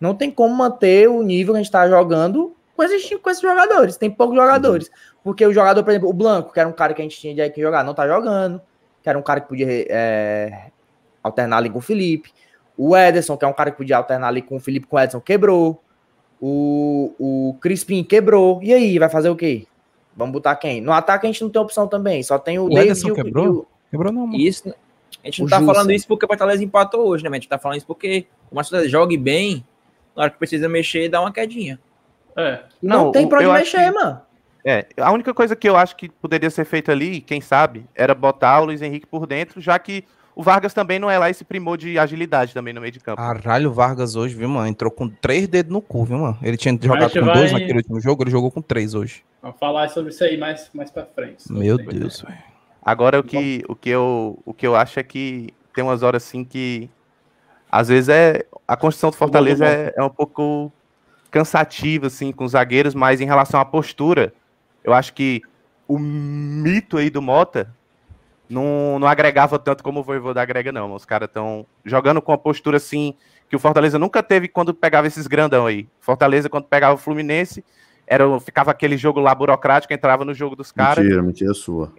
Não tem como manter o nível que a gente tá jogando com esses, com esses jogadores. Tem poucos jogadores. Porque o jogador, por exemplo, o Blanco, que era um cara que a gente tinha de que jogar, não tá jogando. Que era um cara que podia é, alternar ali com o Felipe. O Ederson, que é um cara que podia alternar ali com o Felipe, com o Ederson, quebrou. O, o Crispim quebrou. E aí, vai fazer o quê? Vamos botar quem? No ataque a gente não tem opção também. Só tem o, O David Ederson e o- quebrou? e o- Quebrou não, mano. Isso, a gente não O tá Jussa. falando isso porque o Fortaleza empatou hoje, né? A gente tá falando isso porque o Marcelo jogue bem, na hora que precisa mexer, dá uma quedinha. É. Não, Não, tem pra onde mexer, que- mano. É, a única coisa que eu acho que poderia ser feita ali, quem sabe, era botar o Luiz Henrique por dentro, já que o Vargas também não é lá esse primor de agilidade também no meio de campo. Caralho, o Vargas hoje, viu, mano? Entrou com três dedos no cu, viu, mano? Ele tinha jogado com vai- dois naquele último jogo, ele jogou com três hoje. Vamos falar sobre isso aí mais, mais pra frente. Meu Deus, velho. Agora o que, o, que eu, o que eu acho é que tem umas horas assim que às vezes é a construção do Fortaleza é, é um pouco cansativa assim com os zagueiros, mas em relação à postura, eu acho que o mito aí do Mota não, não agregava tanto como o Voivoda agrega não. Os caras estão jogando com a postura assim que o Fortaleza nunca teve quando pegava esses grandão aí. Fortaleza quando pegava o Fluminense, era, ficava aquele jogo lá burocrático, entrava no jogo dos caras. Mentira, mentira sua.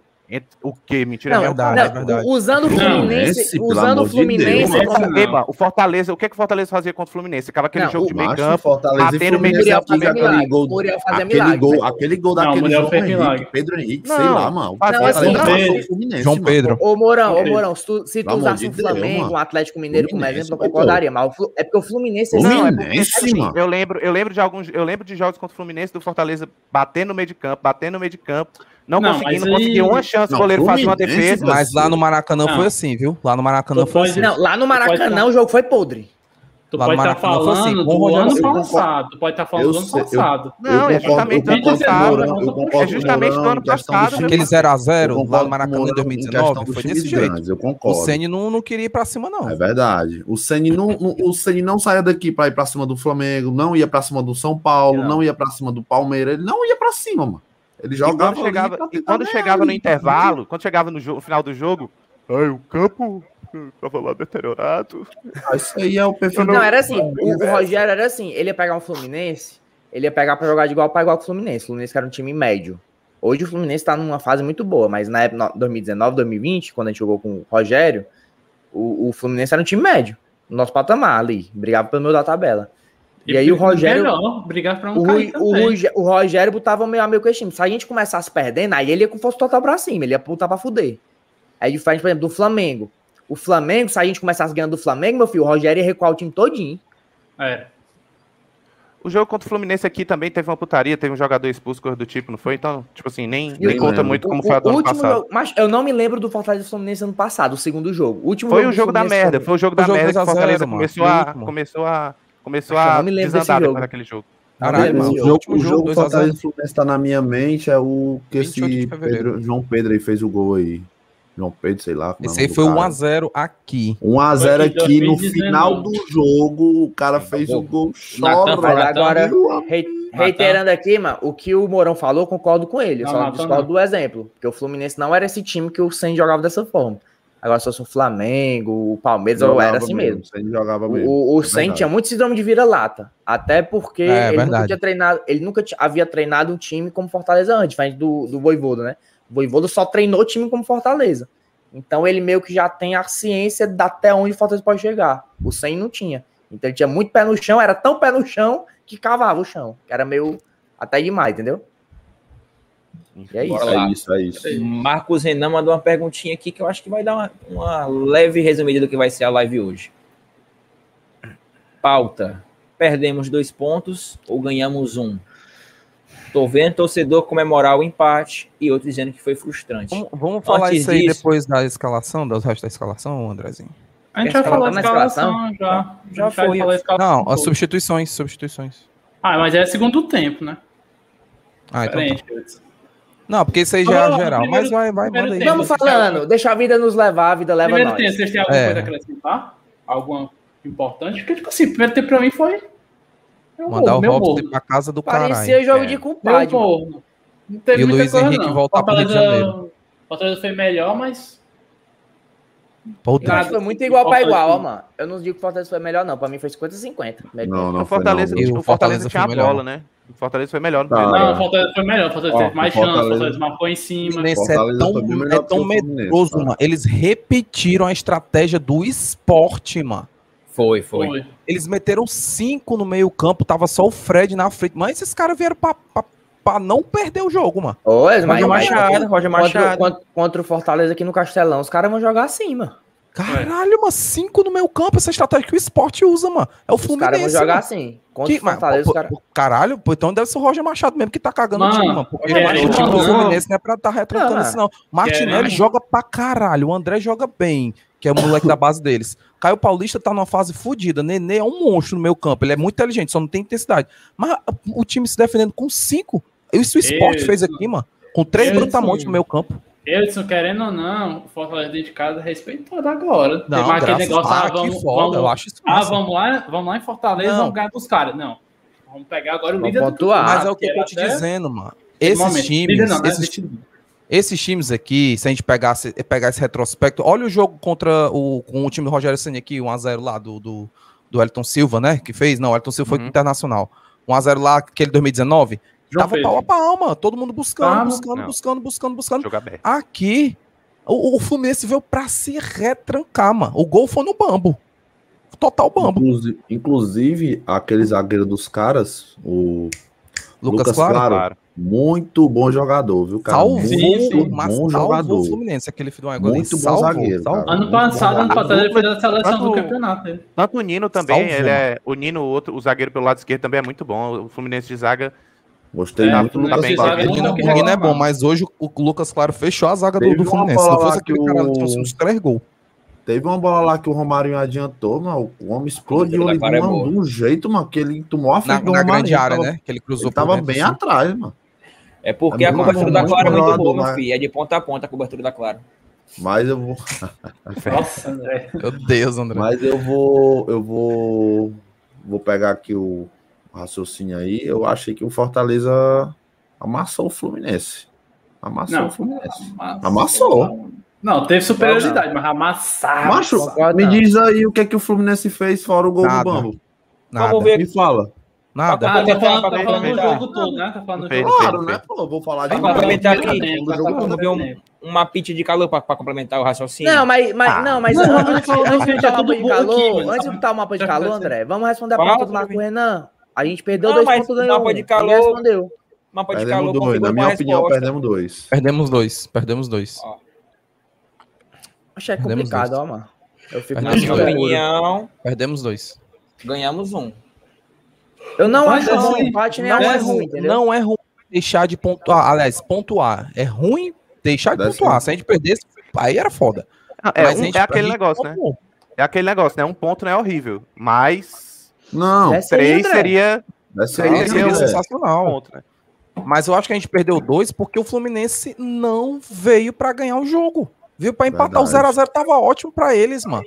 O quê? Mentira Não, minha verdade, não, é verdade. usando o Não, Fluminense, esse, pelo usando o amor de Fluminense Deus. como- Não. Eba, o Fortaleza, o que, que o Fortaleza fazia contra o Fluminense? Ficava aquele Não, jogo o de meio campo, Fortaleza e batendo meio Fluminense, campo, aquele, fazia milagre. gol, aquele, milagre, gol, aquele gol Não, daquele João Henrique, milagre. Pedro Henrique, Não, sei lá, mano. fazia- Não, assim, Não, não, o Fluminense, João. Pedro. Ô, Mourão, ô. Mourão, se tu, se tu usasse de Deus, Flamengo, um Atlético Mineiro como Fluminense, exemplo, eu concordaria, mas o é porque o Fluminense... Não, é Fluminense, mano. Eu lembro, eu lembro de alguns, eu lembro de jogos contra o Fluminense do Fortaleza batendo no meio de campo, batendo no meio de campo, não, Não, conseguindo, mas aí- conseguir uma chance, Não, o goleiro fazia uma defesa. Mas lá no Maracanã Não. foi assim, viu? Lá no Maracanã Tu foi pode- assim. Não, lá no Maracanã tá- o jogo foi podre. Tu Lá no pode estar Maracanã foi assim, falando com o do Rogério ano passado. Tu pode estar falando Eu do ano eu- passado. Não, é justamente do ano o passado. É o justamente do ano passado? Aquele times- 0x0 eu lá no Maracanã o em Mourão em 2019 questão dos foi desse jeito. Eu O concordo. Ceni não, não queria ir pra cima, não. É verdade. O Ceni não, não- o Ceni não saía daqui para ir para cima do Flamengo, não ia para cima do São Paulo, Não. não, ia para cima do Palmeiras, ele não ia para cima, mano. Ele E jogava quando chegava, e tentar quando chegava no intervalo, quando chegava no, jogo, no final do jogo, ai, o campo tava lá deteriorado. Ah, Isso aí é o perfil Não, era assim, o, o Rogério era assim, ele ia pegar um Fluminense, ele ia pegar pra jogar de igual para igual com o Fluminense. O Fluminense que era um time médio. Hoje o Fluminense tá numa fase muito boa, mas na época no- 2019, 2020, quando a gente jogou com o Rogério, o, o Fluminense era um time médio. no nosso patamar ali, brigava pelo meio da tabela. E, aí o Rogério, Melhor, brigar pra não o, Rui- o. Rui- o Rogério botava meio a meio com esse time. Se a gente começasse perdendo, aí ele ia com força total pra cima, ele ia botar pra fuder. É diferente, por exemplo, do Flamengo. O Flamengo, se a gente começasse ganhando do Flamengo, meu filho, o Rogério ia recuar o time todinho. É. O jogo contra o Fluminense aqui também teve uma putaria, teve um jogador expulso, coisa do tipo, não foi? Então, tipo assim, nem, E o- nem conta lembro. muito como O- foi a o do ano último passado. jogo- mas eu não me lembro do Fortaleza e Fluminense ano passado, o segundo jogo. O último Foi jogo o do jogo da Fluminense merda, foi- o jogo Foi da o jogo merda que 2 a 0, Fortaleza mano, começou o a, começou a, começou eu a não me lembro desse desandar depois jogo. daquele jogo. Caralho, mano. o jogo, o jogo jogo, 2 a Fortaleza 0. e Fluminense tá na minha mente é o que 28 de esse. Pedro- João Pedro aí fez o gol aí. João Pedro, sei lá. é o Esse aí foi cara. 1x0 aqui. 1x0 Foi em aqui no 2019. final do jogo. O cara fez o gol foi Mas agora, reiterando aqui, mano, o que o Mourão falou, eu concordo com ele. Eu Não, só discordo do exemplo. Porque o Fluminense não era esse time que o Sen jogava dessa forma. Agora, se fosse o Flamengo, o Palmeiras, Jogava era assim mesmo. Ele jogava mesmo. O, o é Sen tinha muito síndrome de vira-lata. Até porque É, ele nunca tinha treinado, ele nunca havia treinado um time como Fortaleza antes, diferente do, do Voivoda, né? O Voivoda só treinou time como Fortaleza. Então ele meio que já tem a ciência de até onde o Fortaleza pode chegar. O Sen não tinha. Então ele tinha muito pé no chão, era tão pé no chão que cavava o chão. Que era meio até demais, entendeu? É isso. É isso, é isso. Marcos Renan mandou uma perguntinha aqui que eu acho que vai dar uma, uma leve resumida do que vai ser a live hoje. Pauta. Perdemos dois pontos ou ganhamos um? Tô vendo torcedor comemorar o empate e outro dizendo que foi frustrante. Vamos, vamos falar Antes isso aí disso- depois da escalação, dos restos da escalação, Andrezinho? A gente falar escalação da na escalação já. Já foi. Não, as substituições, substituições. Ah, mas é segundo tempo, né? Ah, então tá. Não, porque isso aí já é geral. primeiro- Mas vai, vai, primeiro manda aí. tempo. Vamos falando, deixa a vida nos levar, a vida leva Primeiro nós. tempo, vocês têm alguma É. coisa a acrescentar? Alguma importante? Porque, tipo assim, primeiro tempo pra mim foi. Meu Mandar morno, o Robson pra casa do Parecia caralho. jogo É. de compadre. mano. morno. Não teve E o muita Luiz coisa, Henrique não. voltar pro Rio de Fortaleza- Janeiro. Fortaleza foi melhor, mas. Puta, que foi muito igual pra Fortaleza- igual, ó, mano. Eu não digo que o Fortaleza foi melhor, não. Pra mim foi 50-50. Não, não o foi Fortaleza, não, E viu? o o Fortaleza, Fortaleza tinha a foi melhor. bola, né? O Fortaleza foi melhor Tá. Não, o Fortaleza foi melhor. O Fortaleza Ó, teve mais o Fortaleza- chance. O Fortaleza marcou em cima. Fluminense é Fortaleza tão, foi é tão o medroso, cara. mano. Eles repetiram a estratégia do esporte, mano. Foi, foi. Foi. Eles meteram cinco no meio campo, tava só o Fred na frente. Mas esses caras vieram pra, pra, pra não perder o jogo, mano. Ô, Roger mas- Machado, Roger Machado. contra, contra o Fortaleza aqui no Castelão, os caras vão jogar assim, mano. Caralho, mano, cinco no meio campo, essa estratégia que o esporte usa, mano. É o Os caras vão Fluminense. jogar mano. assim. Contra Que, o Fortaleza, mas, caras. Caralho, então deve ser o Roger Machado mesmo que tá cagando o Mano, time, mano. Porque Roger o time do Machado- Fluminense não é pra tá retrancando Não, isso, não. Martinelli Querendo. joga pra caralho. O André joga bem, que é o moleque da base deles. Caio Paulista tá numa fase fodida. Nenê é um monstro no meio campo. Ele é muito inteligente, só não tem intensidade. Mas o time se defendendo com cinco. Isso o esporte fez aqui, mano. Com três brutamontes no meio campo. Edson, querendo ou não, o Fortaleza dentro de casa respeitado agora. Não, Teve aquele graças negócio, ah, que vamos, foda, vamos, eu acho isso ah, massa. vamos lá, vamos lá em Fortaleza, Não. vamos ganhar dos caras. Não. Vamos pegar agora o líder campeonato, Mas é o que eu tô te dizendo, mano. aquele Esses momento. times, não, né? esses, esses times aqui, se a gente pegasse, pegar esse retrospecto, olha o jogo contra o, com o time do Rogério Senna aqui, 1x0 lá do, do, do Elton Silva, né? Que fez. Não, o Elton Silva foi Uhum. internacional. 1x0 lá, aquele 2019. João tava Pedro. pau a pau, mano. Todo mundo buscando, Tava. buscando, Não. buscando, buscando, buscando. Jogo aberto. Aqui, o, o Fluminense veio pra se retrancar, mano. O gol foi no bambo. Total bambo. Inclusive, inclusive, aquele zagueiro dos caras, o Lucas, Lucas Claro. Claro, muito bom jogador, viu, cara? Salvou, muito sim, mas bom jogador. o Fluminense, aquele filho de uma Muito bom zagueiro, cara. Ano passado, ano passado, ele fez a seleção do Tanto- campeonato. ele. Tanto o Nino também, Salvou, ele é, o Nino, o outro, o zagueiro pelo lado esquerdo também é muito bom. O Fluminense de zaga Gostei É, muito do o Lucas Claro. O o o menino é bom, mas hoje o Lucas Claro fechou a zaga do, Teve do Fluminense. Se não fosse aquele que cara, o- trouxe uns três gols. Teve uma bola lá que o Romário adiantou, mano. O homem explodiu ali é de, um jeito, mano, que ele tomou a Na, frente do na Romário. grande área, tava, né? Que ele cruzou Ele tava dentro, bem assim. atrás, mano. É porque É a cobertura da Clara é muito boa, meu filho. É de ponta a ponta a cobertura da Clara. Mas eu vou, Nossa, André. Meu Deus, André. mas eu vou, eu vou, vou pegar aqui o raciocínio aí. Eu achei que o Fortaleza amassou o Fluminense. Amassou Não. o Fluminense. Amassou. Amassou. Não, teve superioridade, mas amassar. Macho, me não. diz aí o que é que o Fluminense fez fora o gol Nada. do Bambo. Nada. Me fala. Nada. Ah, tá falando, tá falando do jogo todo, né? Tá falando do jogo. Claro, né? Pô, vou falar de complementar aqui, jogo Vamos ver um, uma pitch de calor pra, pra complementar o raciocínio. Não, mas, mas, Ah. não, mas Não, antes, de botar o mapa de calor, antes de botar o mapa de calor. André, vamos responder a pergunta do Marco. Renan. A gente perdeu Não, dois mas pontos, ganhou mapa de Ninguém calor- respondeu. Mapa de Perdemos calor dois. Na minha opinião, resposta. perdemos dois. Perdemos dois. Perdemos dois. Achei Perdemos complicado, dois. ó, mano. Eu fico Perdemos Na minha opinião, Perdemos dois. ganhamos um. Eu não Mas acho bom assim, empate nem Não é, é ruim, ruim, entendeu? não é ruim deixar de pontuar. Aliás, pontuar. É ruim deixar de pontuar. Se a gente perdesse, aí era foda. É, Mas a um- gente- é aquele negócio, né? pontuou. É aquele negócio, né? Um ponto não é horrível. Mas Não, Desce três seria aí, Seria André. sensacional. né? Mas eu acho que a gente perdeu dois porque o Fluminense não veio pra ganhar o jogo. Viu? Pra empatar o Verdade. 0x0 tava ótimo pra eles, mano.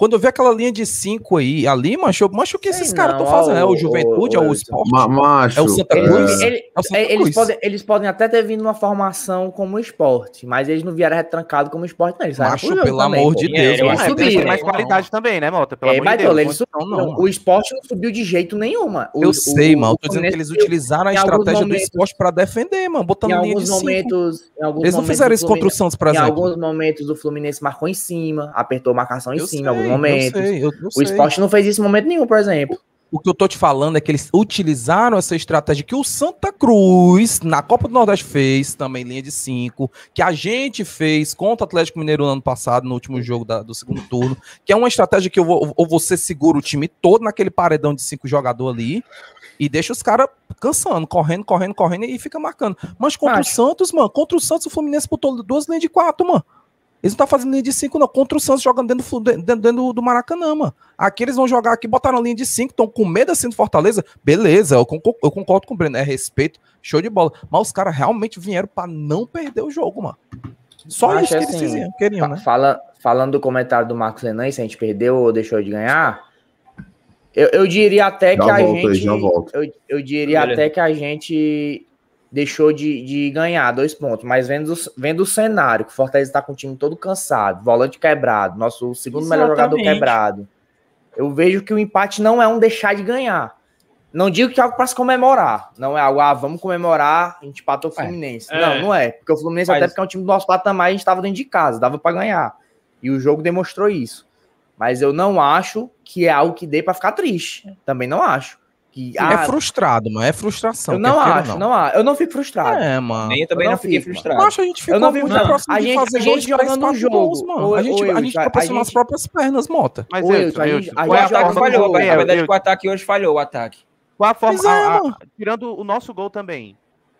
Quando eu vi aquela linha de 5 aí, ali, macho, eu- macho, o que esses caras não, estão fazendo? É o Juventude, o- é o Esporte? Ma- macho, É o Santa é, Cruz? Ele- É o Santa eles, podem, eles podem até ter vindo numa formação como esporte, mas eles não vieram retrancados como esporte, não. Eles Macho, pelo também, amor pô. de É, Deus. eu mano. acho É, subir, porque tem né? mais qualidade também, né, Mota? Pelo É, amor de Deus. eles subiram. não. O esporte não subiu de jeito nenhum, mano. O- Eu o- sei, mano. Tô dizendo que eles utilizaram a em estratégia do esporte pra defender, mano. Botando Em linha de alguns 5. momentos. Em Eles não fizeram isso contra o Santos, por Em exemplo. alguns momentos o Fluminense marcou em cima, apertou marcação em cima, alguns eu momentos. sei, eu- eu O sei. esporte não fez isso em momento nenhum, por exemplo. O que eu tô te falando é que eles utilizaram essa estratégia que o Santa Cruz, na Copa do Nordeste, fez, também linha de 5, que a gente fez contra o Atlético Mineiro no ano passado, no último jogo da- do segundo turno, que é uma estratégia que eu vou, ou você segura o time todo naquele paredão de cinco jogadores ali e deixa os caras cansando, correndo, correndo, correndo e fica marcando. Mas contra Acho. o Santos, mano, contra o Santos, o Fluminense botou duas linhas de quatro, mano. Eles não estão fazendo linha de 5, não. Contra o Santos jogando dentro do, dentro, dentro do Maracanã, mano. Aqui eles vão jogar aqui, botaram linha de 5, estão com medo assim do Fortaleza. Beleza, eu concordo, eu concordo com o Breno. É respeito, show de bola. Mas os caras realmente vieram pra não perder o jogo, mano. Só Eu isso acho que assim, eles fizeram, queriam, Fa- né? Fala, falando do comentário do Marcos Renan, se a gente perdeu ou deixou de ganhar, eu, eu diria até Já que a volto gente. já volto. Eu, eu diria Beleza. até que a gente deixou de, de ganhar dois pontos, mas vendo, o- vendo o cenário, que o Fortaleza tá com o time todo cansado, volante quebrado, nosso segundo melhor jogador Exatamente. quebrado. Eu vejo que o empate não é um deixar de ganhar. Não digo que é algo para se comemorar. Não é algo, ah, vamos comemorar, a gente empatou o Fluminense. É. Não, não é. Porque o Fluminense, Mas- até porque é um time do nosso patamar, a gente estava dentro de casa, dava para ganhar. E o jogo demonstrou isso. Mas eu não acho que é algo que dê para ficar triste. Também não acho. Que, é ah, frustrado, mano. É frustração. eu não acho, não. acho. Eu não fico frustrado. É, mano. Nem eu também Eu não não fiquei fico, frustrado. Acho a gente ficou Eu não fico muito frustrado. próximo A de gente- fazer a gente quatro um jogo. gols, mano. Ô, a gente, ô, a gente a- tropeçou a nas gente- próprias pernas, Mota. Mas é joga O no ataque falhou, na É, verdade, que o ataque hoje falhou, o ataque. Qual a forma. É, tirando o nosso gol também.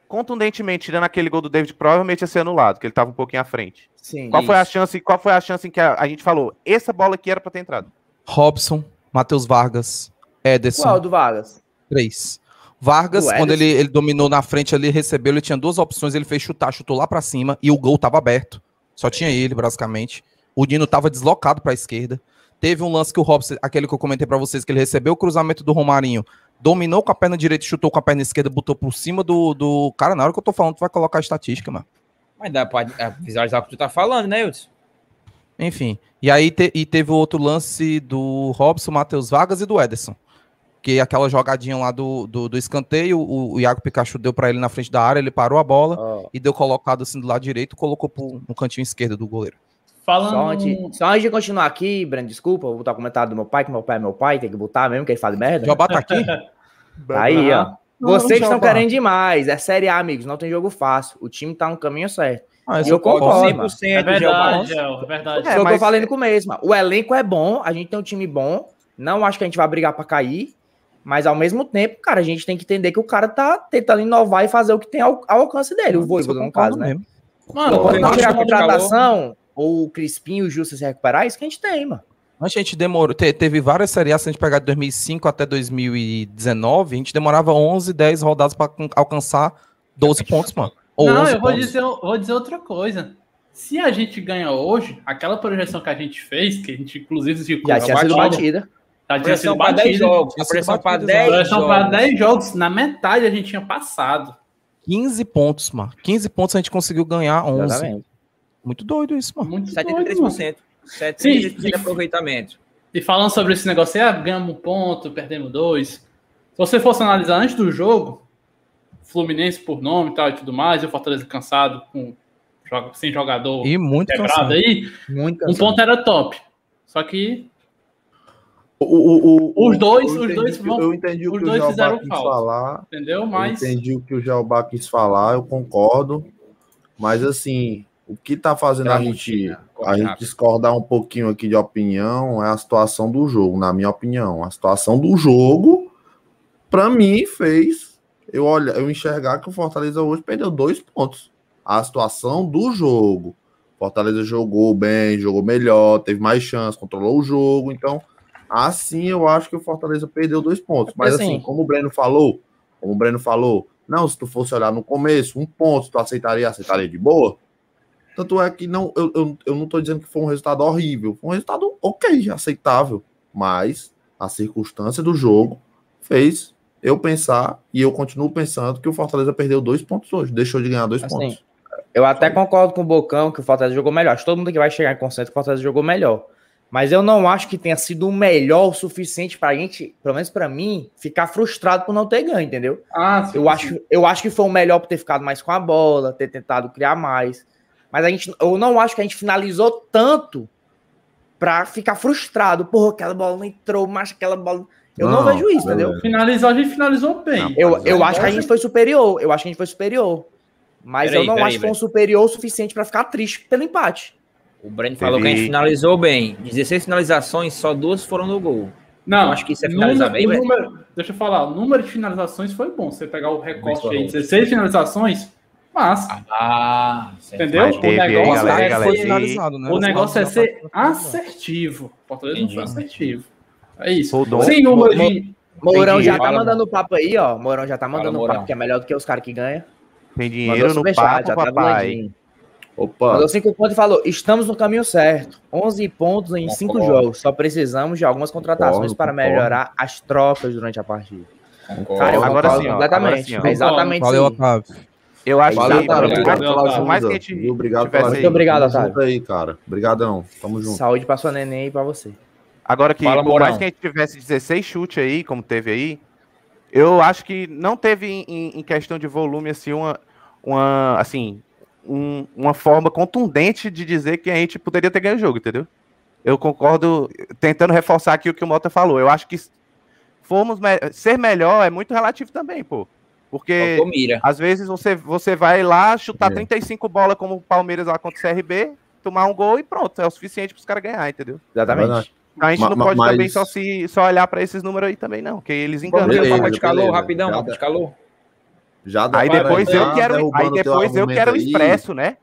Contundentemente, tirando aquele gol do David, provavelmente ia ser anulado, que ele tava um pouquinho à frente. Sim. Qual foi a Isso. chance? Qual foi a chance em que a, a gente falou? Essa bola aqui era pra ter entrado. Robson, Matheus Vargas, Ederson. Qual do Vargas? Três. Vargas, Do quando ele, ele dominou na frente ali, recebeu, ele tinha duas opções, ele fez chutar, chutou lá pra cima e o gol tava aberto. Só tinha ele, basicamente. O Dino tava deslocado pra esquerda. Teve um lance que o Robson, aquele que eu comentei pra vocês, que ele recebeu o cruzamento do Romarinho, dominou com a perna direita, chutou com a perna esquerda, botou por cima do, do... Cara, na hora que eu tô falando, tu vai colocar a estatística, mano. Mas dá pra é, visualizar o que tu tá falando, né, Wilson? Enfim. E aí te- e teve o outro lance do Robson, Matheus Vargas e do Ederson. Que aquela jogadinha lá do, do, do escanteio, o, o Iago Pikachu deu pra ele na frente da área, ele parou a bola Ó, e deu colocado assim do lado direito, colocou pro, no cantinho esquerdo do goleiro. Falando. Só antes, só antes de continuar aqui, Breno, desculpa, vou botar o comentário do meu pai, que meu pai é meu pai, tem que botar mesmo, que ele fala merda. Jobá tá aqui? Aí, ó. Não, Vocês estão querendo demais. É Série A, amigos. Não tem jogo fácil. O time tá no caminho certo. Ah, E eu concordo, mano. 100%, É verdade, Jeová. Gel, é verdade. É, o que eu mas- falei no começo, mano. O elenco é bom, a gente tem um time bom. Não acho que a gente vai brigar pra cair. Mas ao mesmo tempo, cara, a gente tem que entender que o cara tá tentando inovar e fazer o que tem ao, ao alcance dele. O Voivoda, no caso, né? mesmo. Mano, Quando não tirar a que acabou. contratação, ou o Crispim e o Justo se recuperar, é isso que a gente tem, mano. A gente demorou, te- teve várias séries A, se a gente pegar de 2005 até 2019, a gente demorava 11, 10 rodadas pra con- alcançar 12 pontos, mano. Ou não, 11 eu vou pontos. dizer, vou dizer outra coisa. Se a gente ganha hoje, aquela projeção que a gente fez, que a gente inclusive ficou Já tinha sido batida, já tinha Pressão sido pra 10 batida. jogos. A pressão batido, 10 Projeção para jogos. 10 jogos, na metade a gente tinha passado. 15 pontos, mano. 15 pontos a gente conseguiu ganhar 11. Exatamente. Muito doido isso, mano. Muito doido, mano. 73%. Sim. 73% de aproveitamento. E falando sobre esse negócio, aí, ah, ganhamos um ponto, perdemos dois. você fosse analisar antes do jogo, Fluminense por nome e tal e tudo mais, e o Fortaleza cansado, com, sem jogador E muito quebrado cansado. aí, Muito um cansado. ponto era top. Só que O- o- o- Os dois- eu os dois que- vão- Eu entendi o que o fizeram quis falta. falar. Entendeu? Eu Mas entendi o que o Jeová quis falar, eu concordo. Mas assim, o que tá fazendo a gente, a gente discordar um pouquinho aqui de opinião é a situação do jogo, na minha opinião. A situação do jogo, pra mim, fez eu olhar, eu enxergar que o Fortaleza hoje perdeu dois pontos. A situação do jogo. Fortaleza jogou bem, jogou melhor, teve mais chance, controlou o jogo. Então, assim eu acho que o Fortaleza perdeu dois pontos. Mas Assim- assim, como o Breno falou, como o Breno falou, não, se tu fosse olhar no começo, um ponto, tu aceitaria, aceitaria de boa. Tanto é que não, eu, eu, eu não tô dizendo que foi um resultado horrível, foi um resultado ok, aceitável. Mas a circunstância do jogo fez eu pensar, e eu continuo pensando, que o Fortaleza perdeu dois pontos hoje, deixou de ganhar dois Assim, pontos. Eu até concordo com o Bocão que o Fortaleza jogou melhor. Acho que todo mundo que vai chegar em consenso que o Fortaleza jogou melhor. Mas eu não acho que tenha sido o melhor o suficiente pra gente, pelo menos pra mim, ficar frustrado por não ter ganho, entendeu? ah, sim, Eu sim. acho, eu acho que foi o melhor por ter ficado mais com a bola, ter tentado criar mais. Mas a gente, eu não acho que a gente finalizou tanto pra ficar frustrado. Porra, aquela bola não entrou, mas aquela bola. Eu não, Não, vejo isso, beleza. entendeu? finalizou, a gente finalizou bem. Eu, eu Mas acho que a gente foi superior. Eu acho que a gente foi superior. Mas Peraí, eu não peraí, acho que foi um superior o suficiente pra ficar triste pelo empate. O Breno falou que a gente finalizou bem. 16 finalizações, só duas foram no gol. Não, Eu acho que isso é finalizar número- bem, o número- Deixa eu falar, o número de finalizações foi bom. Você pegar o recorte aí, Muito bom. 16 finalizações, massa. Ah, entendeu? Mas teve aí, negócio galera, é galera, ser- aí. finalizado, né? o negócio é ser foram- assertivo. Fortaleza não foi assertivo. É isso. Rodou. Sem número Mo- de. Mourão Entendi. já tá Fala, mandando papo aí, ó. Mourão já tá mandando Mourão. papo, que é melhor do que os caras que ganham. Tem Mandou dinheiro no superchat, já papo, tá papai. volandinho. Opa, Mandou cinco pontos e falou: estamos no caminho certo. 11 pontos em cinco Concordo. jogos. Só precisamos de algumas contratações Concordo, para concordo. melhorar as trocas durante a partida. Cara, eu Agora sim, ó, completamente. agora sim, ó. é exatamente Valeu, isso. aí. Otávio. Eu acho Valeu, que Otávio. mais que a gente? Obrigado tivesse pela aí. Obrigado, Otávio. aí, cara. Obrigadão. Tamo junto. Saúde pra sua neném e pra você. Agora que, Fala, por mais que a gente tivesse 16 chutes aí, como teve aí, eu acho que não teve em, em- em questão de volume, assim, uma, uma, assim, um- uma forma contundente de dizer que a gente poderia ter ganho o jogo, entendeu? Eu concordo, tentando reforçar aqui o que o Mota falou. Eu acho que fomos me- ser melhor é muito relativo também, pô. Porque mira. às vezes você, você vai lá chutar É. 35 bolas como o Palmeiras lá contra o CRB, tomar um gol e pronto, é o suficiente para os caras ganhar, entendeu? Exatamente. Então a gente Ma- não ma- pode mas- também só, se, só olhar para esses números aí também, não, que eles enganam. Beleza, mapa de calor, beleza. rapidão, de calor. Já dá Aí depois já eu quero, aí depois eu quero o expresso, né?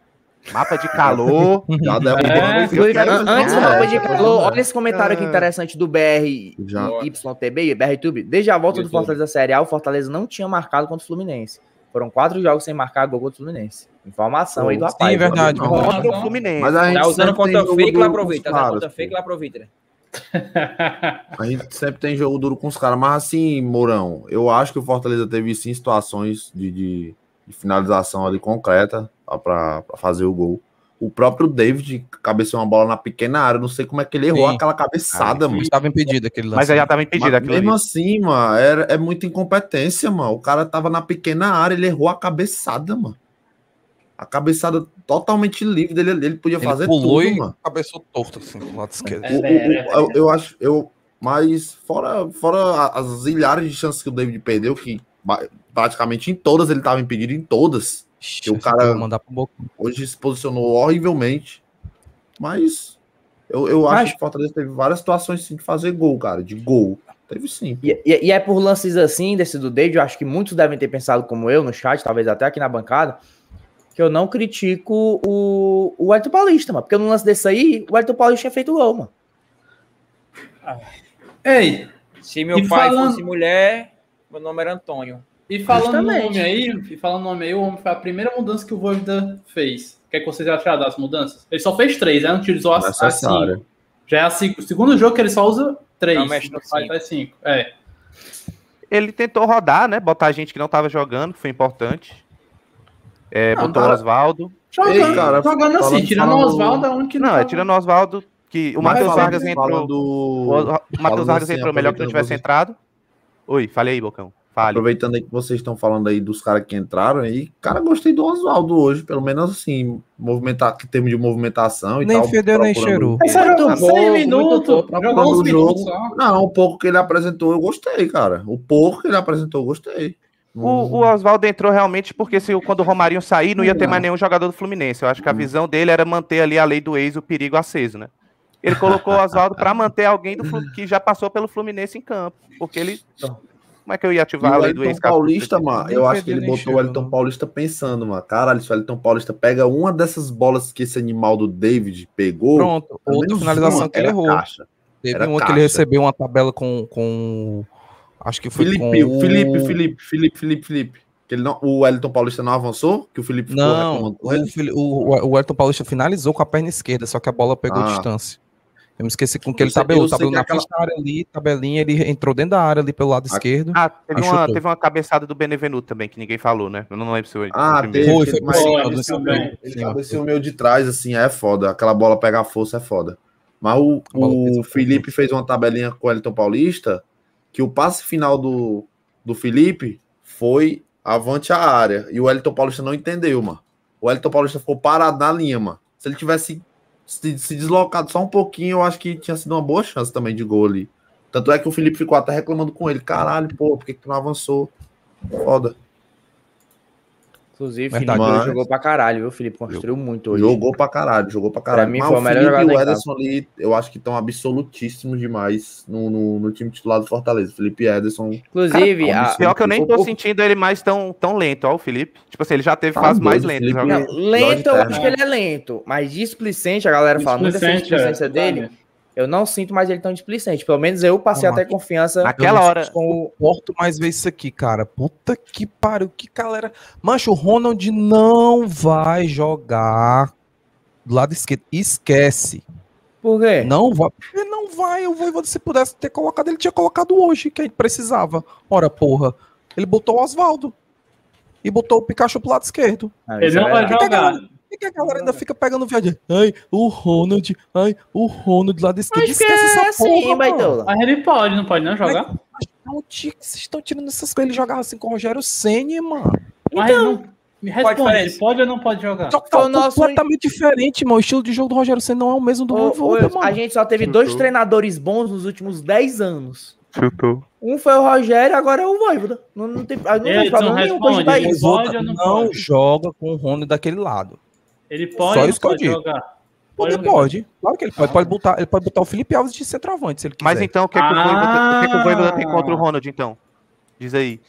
Mapa de calor. Já derrubando. É, eu quero- An- Antes do É, mapa de calor, é. olha esse comentário aqui interessante do BR Já. YTB, BRTube. Desde a volta do YouTube. Fortaleza Série A, o Fortaleza não tinha marcado contra o Fluminense. Foram quatro jogos sem marcar gol contra o Fluminense. Informação aí do rapaz. Sim, verdade. Não, verdade. Contra o Fluminense. Mas a gente Tá usando conta fake, lá aproveita. Tá usando conta fake, lá aproveita. A gente sempre tem jogo duro com os caras, mas assim, Mourão, eu acho que o Fortaleza teve sim situações de, de- de finalização ali concreta para fazer o gol. O próprio David cabeceou uma bola na pequena área, não sei como é que ele errou Sim. aquela cabeçada, mano. Estava impedido aquele lance. Mas aí já tava impedido Mas aquilo mesmo ali. assim, mano, era, é muita incompetência, mano. O cara tava na pequena área, ele errou a cabeçada, mano. A cabeçada totalmente livre dele, ele podia Ele fazer pulou tudo, e mano. cabeçou torto, assim, do lado esquerdo. É, O- o- o- eu, eu acho, eu, mas fora, fora a- as milhares de chances que o David perdeu, que praticamente em todas ele estava impedido, em todas. Ixi, o cara- mandar pro boca. Hoje se posicionou horrivelmente. Mas eu, eu acho Mas- que o Fortaleza teve várias situações sim, de fazer gol, cara. De gol. Teve sim. E, e- e é por lances assim, desse do David, eu acho que muitos devem ter pensado como eu no chat, talvez até aqui na bancada, que eu não critico o, o Elton Paulista, mano. Porque no lance desse aí, o Elton Paulista tinha feito gol, mano. Ei, Se meu pai falando- fosse mulher, meu nome era Antônio. e falando no nome aí, e falando no nome aí, o homem foi a primeira mudança que o Voivoda fez. O que, é que vocês acharam das mudanças? Ele só fez três, né? Não utilizou as, as Necessário. cinco. Já é a cinco- o segundo jogo que ele só usa três. Não mexe no Faz- cinco. faz cinco. É. Ele tentou rodar, né? Botar gente que não tava jogando, que foi importante. É, Não, botou o Oswaldo. Jogando, Ei, cara, jogando assim, tirando o falando- Oswaldo, é o único que Não, é tava- tirando o Oswaldo, que o Matheus Vargas entrou. falando- O o Matheus Vargas assim, entrou melhor que não tivesse você- entrado. Oi, falei aí, Bocão. Fale. Aproveitando aí que vocês estão falando aí dos caras que entraram aí, cara, gostei do Oswaldo hoje, pelo menos assim, movimentar, em termos de movimentação e Nem tal. fedeu, nem cheirou. Mas era pouco, minutos, jogou uns o. Não, o pouco que ele apresentou eu gostei, cara. O pouco que ele apresentou eu gostei. O, o Oswaldo entrou realmente porque se, quando o Romarinho sair, não ia ter mais nenhum jogador do Fluminense. Eu acho que a visão dele era manter ali a lei do ex, o perigo aceso, né? Ele colocou o Oswaldo para manter alguém do que já passou pelo Fluminense em campo. Porque ele. Como é que eu ia E ativar a lei do ex? Elton Paulista, mano, eu acho que ele botou o Elton. Paulista pensando, mano. Caralho, se o Elton Paulista pega uma dessas bolas que esse animal do David pegou. Pronto, outra finalização uma, que ele errou. caixa. Teve Era uma que caixa. ele recebeu uma tabela com. com acho que foi Felipe, com. o Felipe, o- Felipe, Felipe, Felipe, Felipe. Que ele não, o Elton Paulista não avançou? Que o Felipe ficou Não, reclamando com o, o, o Elton Paulista finalizou com a perna esquerda, só que a bola pegou Ah. distância. Eu me esqueci com que ele tabelou. Tabelou na aquela- área ali, tabelinha, ele entrou dentro da área ali pelo lado esquerdo. Ah, teve uma, chutou. teve uma cabeçada do Benevenuto também, que ninguém falou, né? Eu não lembro se foi. Ah, teve, Foi, teve, foi, mas ele foi, cabeceou foi, o foi. meu- ele cabeceou o meu de trás, assim, é foda. Aquela bola pegar força é foda. Mas o, o Felipe fez uma tabelinha com o Elton Paulista que o passe final do, do Felipe foi avante a área. E o Elton Paulista não entendeu, mano. O Elton Paulista ficou parado na linha, mano. Se ele tivesse se, se deslocado só um pouquinho, eu acho que tinha sido uma boa chance também de gol ali. Tanto é que o Felipe ficou até reclamando com ele. Caralho, pô, por que, que tu não avançou? Foda. Inclusive, o Verdade. Felipe Mas- jogou pra caralho, viu? O Felipe construiu muito hoje. Jogou pra caralho, jogou pra caralho. mim Mas foi o o melhor Felipe e jogador o Ederson ali, eu acho que estão absolutíssimos demais no, no, no time titular do Fortaleza. Felipe e Ederson. Inclusive, Cara, a- Pior que eu nem tô sentindo ele mais tão, tão lento, ó, o Felipe. Tipo assim, ele já teve Tá fases mais lentas. Lento, eu acho que ele é lento, mas displicente, a galera fala muito dessa Displicente, é, displicência dele. exatamente. Eu não sinto mais ele tão displicente. Pelo menos eu passei até confiança Naquela hora. com o. Porto mais ver isso aqui, cara. Puta que pariu, que galera. Mancho, o Ronald não vai jogar do lado esquerdo. Esquece. Por quê? Não vai. Ele não vai. Eu vou, se pudesse ter colocado, ele tinha colocado hoje, que a gente precisava. Ora, porra. Ele botou o Oswaldo. E botou o Pikachu pro lado esquerdo. Ah, Ele é não vai jogar. Por que a galera ainda fica pegando viagem? Ai, o Ronald. Ai, o Ronald do lado esquerdo. Acho que Esquece é essa assim, porra, mano. Baitola. Mas ele pode, não pode não jogar? Não, tia, que vocês estão tirando essas coisas. Ele jogava assim com o Rogério Ceni, mano. Mas ele não. Me responde, pode ou não pode jogar? Só que tá nosso completamente diferente, mano. O estilo de jogo do Rogério Ceni não é o mesmo do Ô, ô, Voivoda, Wilson, mano. a gente só teve dois treinadores bons nos últimos 10 anos. Chutou. Um foi o Rogério, agora é o Voivoda. Não, não tem, não tem problema nenhum com responde, pode não não pode? joga com o Ronald daquele lado. Ele pode Só eu pode digo. jogar? Pode, pode. Claro que ele pode. Pode botar, ele pode botar o Felipe Alves de centroavante, se ele quiser. Mas então, o que, é que, o Ah. Voivoda, o que, é que o Voivoda tem contra o Ronald, então? Diz aí.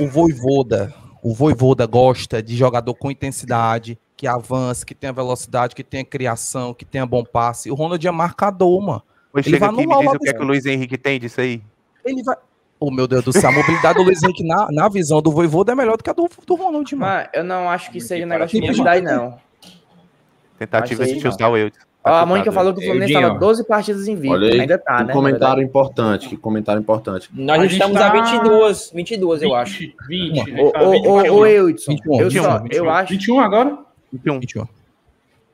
o Voivoda, o Voivoda gosta de jogador com intensidade, que avance, que tenha velocidade, que tenha criação, que tenha bom passe. O Ronald é marcador, mano. Pois Ele chega vai aqui e me o diz o que é que o Luiz Henrique tem disso aí. Ele vai. Oh, meu Deus do céu, a mobilidade do Luiz Henrique na, na visão do Voivoda é melhor do que a do, do Ronald, mano. Mas eu não acho que seja que negócio de mobilidade, não. Tentativa de chutar o Eudes. Tá a Mônica falou que o Fluminense estava 12 partidas. Olha aí, Ainda tá, que né? comentário importante, que comentário importante. Nós A estamos tá- a 22, 22, eu acho. 20, 20. a gente Ô, ô, 20, ô, ô, 21. Eudson, 21, eu, 21, só, 21. eu acho, 21 agora? 21. 21.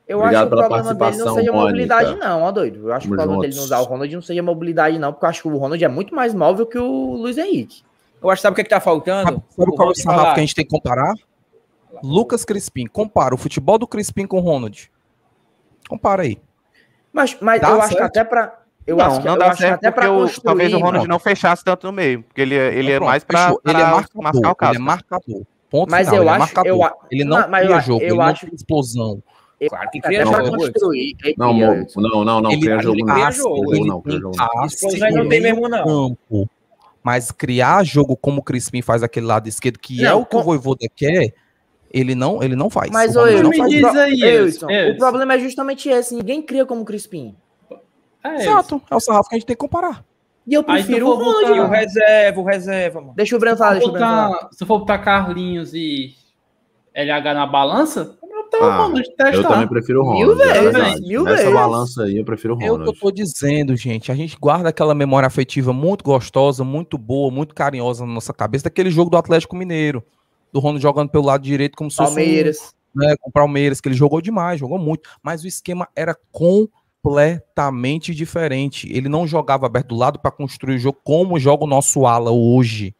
eu Obrigado acho que o problema dele não seja Mônica. mobilidade, não, ó, doido. Eu acho que o problema dele juntos. não usar o Ronald não seja mobilidade, não, porque eu acho que o Ronald é muito mais móvel que o Luiz Henrique. Eu acho que sabe o que, é que tá Sabe, faltando? sabe Eu qual é o sarrafo que a gente tem que comparar? Lucas Crispim. Compara o futebol do Crispim com o Ronald. Compara aí. Mas, mas Dá eu acho que certo? até pra. Eu não, acho que, não eu dá acho que certo até porque pra o, construir. talvez o Ronald Pronto. não fechasse tanto no meio, porque ele, ele é Pronto, mais pra, fechou. ele é marcador. marcar o ele é marcador. Ponto Mas final, eu ele é acho- marcador. eu Ele não, Não, mas cria eu- jogo, eu ele acho- não tem explosão. Claro que cria jogo. Construir. Não, não, não, não, ele, cria ele jogo não. passa, jogo, Cria ele não, cria jogo não. não tem mesmo, não. campo. Mas criar jogo como o Crispim faz aquele lado esquerdo, que é Não, o que o com- Voivoda quer, ele não, ele não faz. Mas, O Ronald eu não me faz. diz aí, Wilson, o problema é justamente esse. Ninguém cria como Crispim. É isso. Exato, é o sarrafo que a gente tem que comparar. E eu prefiro o Ronald. o reserva, o reserva, mano. Deixa o Breno falar, deixa o Breno falar. Se for botar Carlinhos e LH na balança, eu tô Ah, testar. Eu também prefiro o Mil Ronald. é vezes, verdade. mil Nessa vezes. balança aí eu prefiro o É o que eu Ronald. tô dizendo, gente. A gente guarda aquela memória afetiva muito gostosa, muito boa, muito carinhosa na nossa cabeça, daquele jogo do Atlético Mineiro. Do Ronald jogando pelo lado direito, como se fosse um- Palmeiras. né, com o Palmeiras, que ele jogou demais, jogou muito. Mas o esquema era com completamente diferente. Ele não jogava aberto do lado para construir o jogo como joga o nosso ala hoje.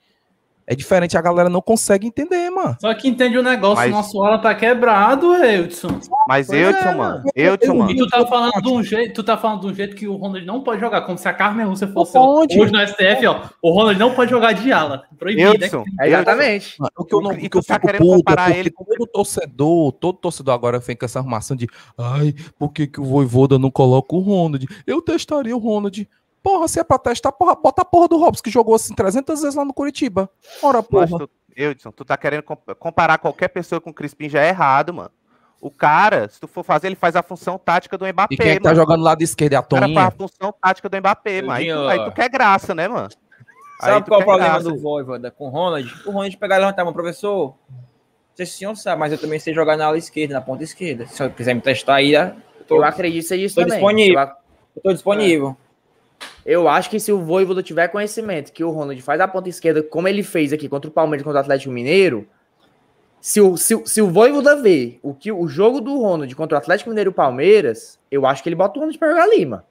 É diferente, a galera não consegue entender, mano. Só que entende o negócio, Mas- nosso ala tá quebrado, Edson. Mas Pois Eudson, é, mano. mano. Eudson, E mano. tu tá falando de um jeito, tu tá falando de um jeito que o Ronald não pode jogar, como se a Carmen Lúcia fosse pode. hoje no STF, ó. O Ronald não pode jogar de ala. Proibido, né? Eudson. É exatamente. Mano, O que eu, não, E o que tu eu tá querendo puto é comparar porque ele todo torcedor, todo torcedor agora vem com essa armação de ai, por que, que o Voivoda não coloca o Ronald? Eu testaria o Ronald. Porra, se é pra testar, porra, bota a porra do Robson que jogou assim 300 vezes lá no Curitiba. Ora, Mas porra. tu, Eudson, tu tá querendo comp- comparar qualquer pessoa com o Crispim já é errado, mano. O cara, se tu for fazer, ele faz a função tática do Mbappé, E quem é que tá mano. jogando lá de esquerda é a O cara faz Toninha? a função tática do Mbappé, mano. Aí tu, aí tu quer graça, né, mano? Aí Sabe tu qual é o problema graça. do Voivoda com o Ronald? O Ronald pegar e levantar mão, professor. Sei se o senhor sabe, mas eu também sei jogar na ala esquerda, na ponta esquerda. Se eu quiser me testar aí, eu tô, Eu acredito ser isso tô também. disponível. Eu, ac- eu tô disponível. Eu acho que se o Voivoda tiver conhecimento que o Ronald faz a ponta esquerda como ele fez aqui contra o Palmeiras e contra o Atlético Mineiro, se o, se, o- se o Voivoda ver o, que, o jogo do Ronald contra o Atlético Mineiro e o Palmeiras, eu acho que ele bota o Ronald pra jogar ali, mano.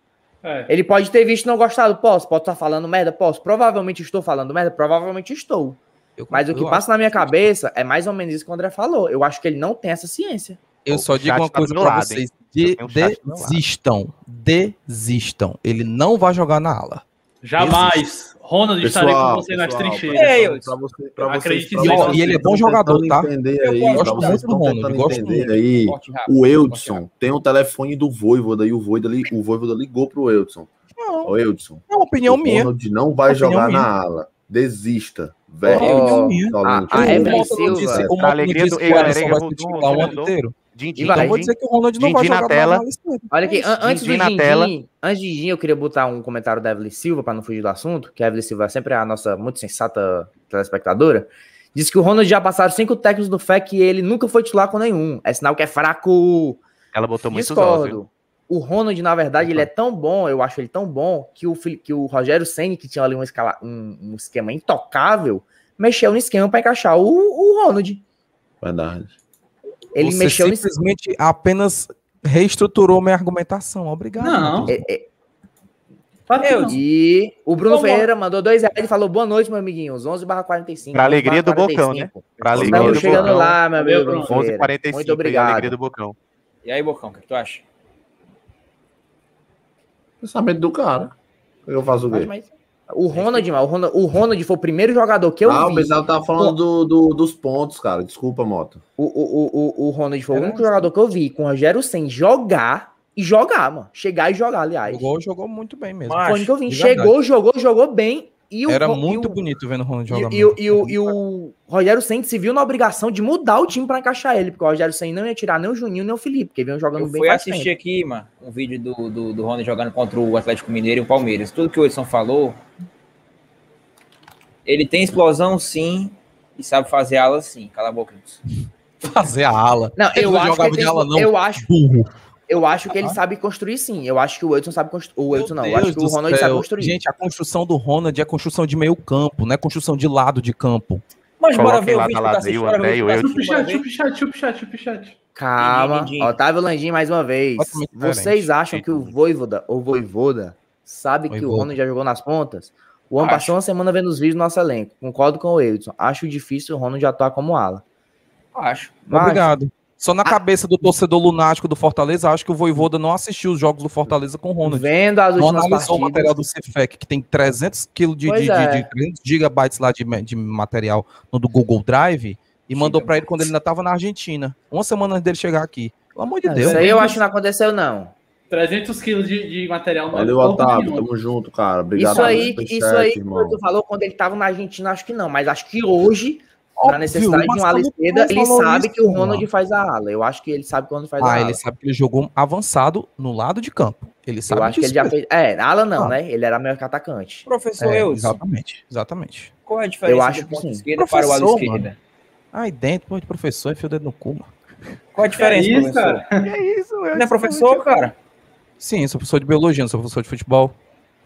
É. Ele pode ter visto e não gostado, posso, pode estar falando merda, posso. Provavelmente estou falando merda, provavelmente estou. Eu- Mas o que passa na minha cabeça é mais ou menos isso que o André falou. Eu acho que ele não tem essa ciência. Eu só digo uma tá coisa lado, vocês. Eu De, um do desistam. Desistam. Ele não vai jogar na ala. Jamais. Ronald estaria com Pessoal, você nas pessoal, trincheiras. É, eu- pra você, pra vocês, pra vocês E ele é bom jogador, tá? Entender Eu aí, gosto muito do Ronald, gosto entender muito. aí. O Eudson tem o telefone do Voivoda e o Voivoda, li- o Voivoda ligou pro Eudson. Não, Ô, Eudson, é uma opinião o minha. Ronald não vai jogar minha. na ala. Desista. É Velho. Insolente. a- a O Evelyn Silva, disse- o não alegria disse do- o aí vai um titular o ano jogador. inteiro. Dindin, vai, Então vou dizer que o Ronald não vai na jogar tela. esquerda. Olha aqui, an- antes do na Dindim, tela. antes de Dindim, eu queria botar um comentário da Evelyn Silva, para não fugir do assunto, que a Evelyn Silva é sempre a nossa muito sensata telespectadora. Diz que o Ronald já passaram cinco técnicos do FEC e ele nunca foi titular com nenhum. É sinal que é fraco. Ela botou viu? Discordo. O Ronald, na verdade, ele é tão bom, eu acho ele tão bom, que o, que o Rogério Senni, que tinha ali um, escala, um, um esquema intocável, mexeu no esquema para encaixar o, o Ronald. Verdade. Ele Você mexeu simplesmente apenas reestruturou minha argumentação. Obrigado. Não. É, é, Eu. E o Bruno Como? Ferreira mandou dois reais e falou: boa noite, meu amiguinho. 11 barra 45. Pra 11 alegria do Bocão, 45. Pra alegria Estamos do chegando Bocão. lá, meu amigo. Bruno Bruno. Ferreira. 11h45 Muito obrigado. alegria do Bocão. E aí, Bocão, o que, tu acha? Pensamento do cara. Eu faço o Mas, quê? mas, o Ronald, o Ronald, o Ronald foi o primeiro jogador que eu ah, o vi. pessoal tava falando do, do- dos pontos, cara. Desculpa, Moto. O, o, o, o, o Ronald foi o único jogador que eu vi com o Rogério sem jogar e jogar, mano. Chegar e jogar, aliás. Jogou, jogou muito bem mesmo. Mas- Foi o único que eu vi. Chegou, jogou, jogou bem. E o, Era muito e o, bonito vendo o Ronald E, jogar. e, o- mesmo. e, o, e o Rogério Senna se viu na obrigação de mudar o time pra encaixar ele, porque o Rogério Senna não ia tirar nem o Juninho nem o Felipe, porque vinham jogando Eu bem fui assistir tempo. aqui, mano, um vídeo do, do, do Rony jogando contra o Atlético Mineiro e o Palmeiras. Tudo que o Edson falou, ele tem explosão sim e sabe fazer ala sim. Cala a boca, Edson. Fazer a ala. Não, eu não acho, que ele de tem- ala, não. eu acho, Burro. Eu acho que ele sabe construir sim. Eu acho que o Edson sabe construir. O Edson não, eu Meu acho que o Deus Ronald sabe céu. construir. Gente, a construção do Ronald é construção de meio campo, não é construção de lado de campo. Mas bora Coloquem ver o lá o bora ver André o o vídeo que tá Chupa o assistindo, chat, bora ver. chupa o chat, chupa o chat, chupa o chat. Calma. Otávio Landim mais uma vez. Vocês acham que o Voivoda ou Voivoda sabe que o. Ronald já jogou nas pontas? O ano passou uma semana vendo os vídeos do nosso elenco. Concordo com o Edson. Acho difícil o Ronald atuar como ala. Acho. Mas- Obrigado. Só na cabeça do torcedor lunático do Fortaleza, acho que o Voivoda não assistiu os jogos do Fortaleza com o Ronald. Vendo as Não últimas analisou o partidas. material do Cefec, que tem 300 kg de, de, é. de, de 300 gigabytes lá de, de material no do Google Drive e mandou pra ele quando ele ainda tava na Argentina. Uma semana antes dele chegar aqui. Pelo amor de Deus. Isso aí eu acho que não aconteceu, não. 300 quilos de, de material. é Valeu, Otávio. Tamo junto, cara. Obrigado isso aí, isso aí que irmão. tu falou quando ele tava na Argentina, acho que não. Mas acho que hoje, na necessidade de um ala esquerda, ele sabe isso, que o mano. Ronald faz a ala. Eu acho que ele sabe que o Ronald faz a Ah, ala. ele sabe que ele jogou avançado no lado de campo. Ele sabe Eu acho que ele já fez. É, ala não, Ah. né? Ele era melhor que atacante. Professor É, exatamente, exatamente. qual é a diferença Eu acho do que ponto sim. esquerda para o ala Professor, esquerda? Ai, dentro, pô, de professor, enfia o dedo no cu, mano. Qual é a diferença, É isso, professor? cara. Que isso, Não é professor, cara? Sim, sou professor de biologia, não sou professor de futebol.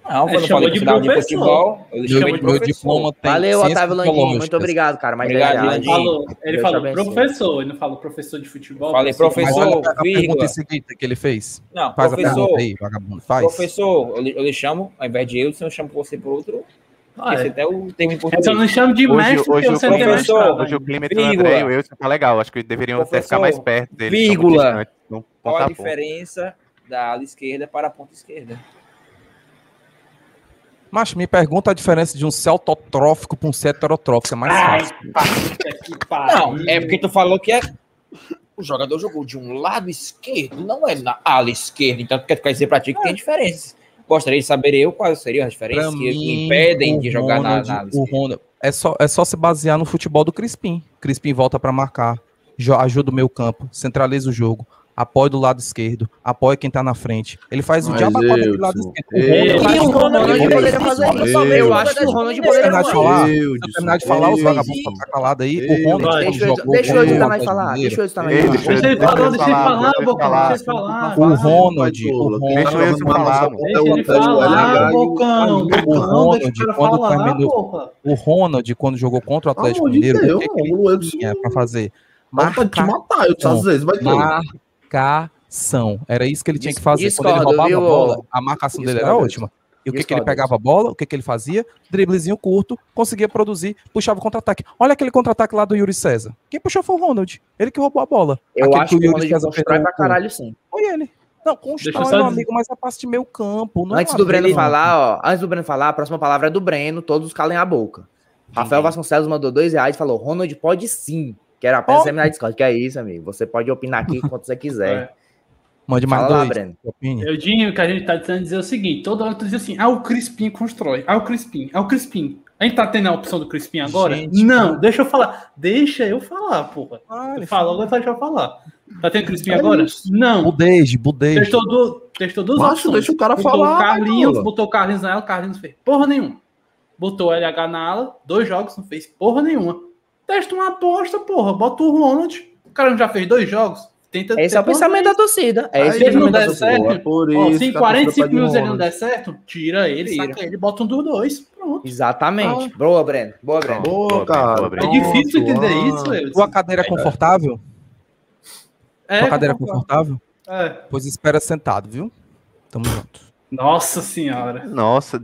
Não, É, eu chamou falei de final de professor. futebol. Eu Meu, chamei de meu professor. diploma tem Valeu, Otávio Landinho. Muito obrigado, cara. Mas Obrigado, já, já. Landinho. Falou, ele falou professor, ele não falou professor de futebol. Falei professor. Mas professor, olha a pergunta seguida que ele fez. Não, Faz a professor. pergunta aí, vagabundo. Faz. Professor, eu lhe, eu lhe chamo, ao invés de eu, eu chamo você por outro. Ah, Esse é. até o termo em Eu português. só não chamo de Hoje, mestre porque hoje, o professor- hoje o clima entre o. André e o Wilson tá legal. Acho que deveriam até ficar mais perto muito vírgula. não- Qual a tá diferença da ala esquerda para a ponta esquerda? Mas me pergunta a diferença de um celtotrófico para um heterotrófico. É mais Ai, fácil. puta que pariu. Não, é porque tu falou que é. O jogador jogou de um lado esquerdo, não é na ala esquerda. Então, tu quer dizer pra ti que tem diferenças. Gostaria de saber eu quais seriam as diferenças Pra que mim, impedem o de jogar na, Ronald- na ala o esquerda. Ronald, é só, é só se basear no futebol do Crispim. Crispim volta para marcar, ajuda o meu campo, centraliza o jogo, apoia do lado esquerdo, apoia quem tá na frente. Ele faz o Mas, diabo daquele Eudson, lado esquerdo. O Eudson, Ronald- E o Ronald poderia fazer isso. Eu acho que o Ronald eu poderia falar. eu terminar de falar, os vagabundos estão tá calado aí. O. Ronald, Deixa eu- eu o estar mais Atlético falar. Deixa eu mais deixa falar. eu- Deixa ele deixa falar, eu deixa ele falar, eu Bocão, falar. deixa ele falar. O Ronald, o Deixa o o ele Atlético falar, o- o Ronald, o quando falar, terminou- o Ronald, quando jogou contra o Atlético Mineiro, o que, o ele tinha pra fazer? Marca te matar, eu às vezes vai ter. Marcação. Era isso que ele tinha que fazer. Quando ele Discordo, roubava viu, a bola, a marcação dele era Discordo, ótima. E o que, que ele Discordo. pegava a bola, o que, que ele fazia? Driblezinho curto, conseguia produzir, puxava o contra-ataque. Olha aquele contra-ataque lá do Yuri César. Quem puxou foi o Ronald. Ele que roubou a bola. Eu Aquele acho que o Ronald César constrói pra caralho, sim. Foi ele. Não, constrói, meu dizer- amigo, mas é passe de meio campo. Não é Antes uma do Breno falar, ó, antes do Breno falar, a próxima palavra é do Breno, todos calem a boca. Rafael Vasconcelos mandou dois reais e falou: Ronald pode sim. Quero apenas terminar a Discord. Que é isso, amigo? Você pode opinar aqui quanto você quiser. Mande mais Fala dois. Breno. opine. Eudinho, o que a gente tá tentando dizer é o seguinte: toda hora tu diz assim, ah, o Crispim constrói, ah, o Crispim, ah, o Crispim. A gente tá tendo a opção do Crispim agora? Gente, não, cara. deixa eu falar. Deixa eu falar, porra. Ah, Tu ele falou, agora deixa eu falar. Tá tendo Crispim É agora? isso. Não. Budejo, budejo. Testou, du testou duas Macho, opções. deixa o cara botou falar, O Carlinhos, botou o Carlinhos na ala, o Carlinhos não fez porra nenhuma. Botou o LH na ala, dois jogos, não fez porra nenhuma. Testa uma aposta, porra. Bota o Ronald. O cara não já fez dois jogos. Tenta Esse é o pensamento da torcida. É esse Se ele não der certo, é por Ó, isso se em que a torcida 45 pede o minutos ele não der certo, tira ele, Tira. saca ele, bota um dos dois. Pronto. Exatamente. Boa, Breno. Boa, Breno. Boa, Boa, cara. boa, Breno. É difícil entender ah. isso, Wilson. Tua cadeira é confortável? É, Tua cadeira é confortável? É. Pois espera sentado, viu? Tamo junto. Nossa senhora. Nossa.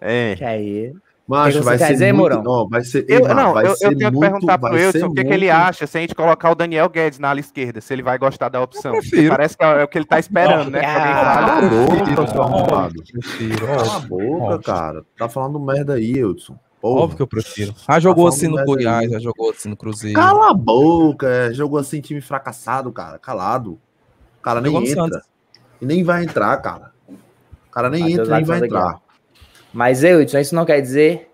É. Que aí? Macho, que vai ser dizer, muito... Não, vai ser... Eu, não, vai eu, eu ser tenho que muito- perguntar pro Wilson o que, que ele acha se a gente colocar o Daniel Guedes na ala esquerda, se ele vai gostar da opção. Eu prefiro. Parece que é o que ele tá esperando, né? Que Ah, Cala a boca, seu arrombado. Prefiro, Cala a óbvio. boca, cara. Tá falando merda aí, Edson. Porra. Óbvio que eu prefiro. Já jogou falando assim no Goiás, aí. já jogou assim no Cruzeiro. Cala a boca, é, jogou assim time fracassado, cara, calado. O cara nem Jogou no entra. Santos. E nem vai entrar, cara. O cara nem Matheus entra, nem vai entrar. Mas, Eudson, isso não quer dizer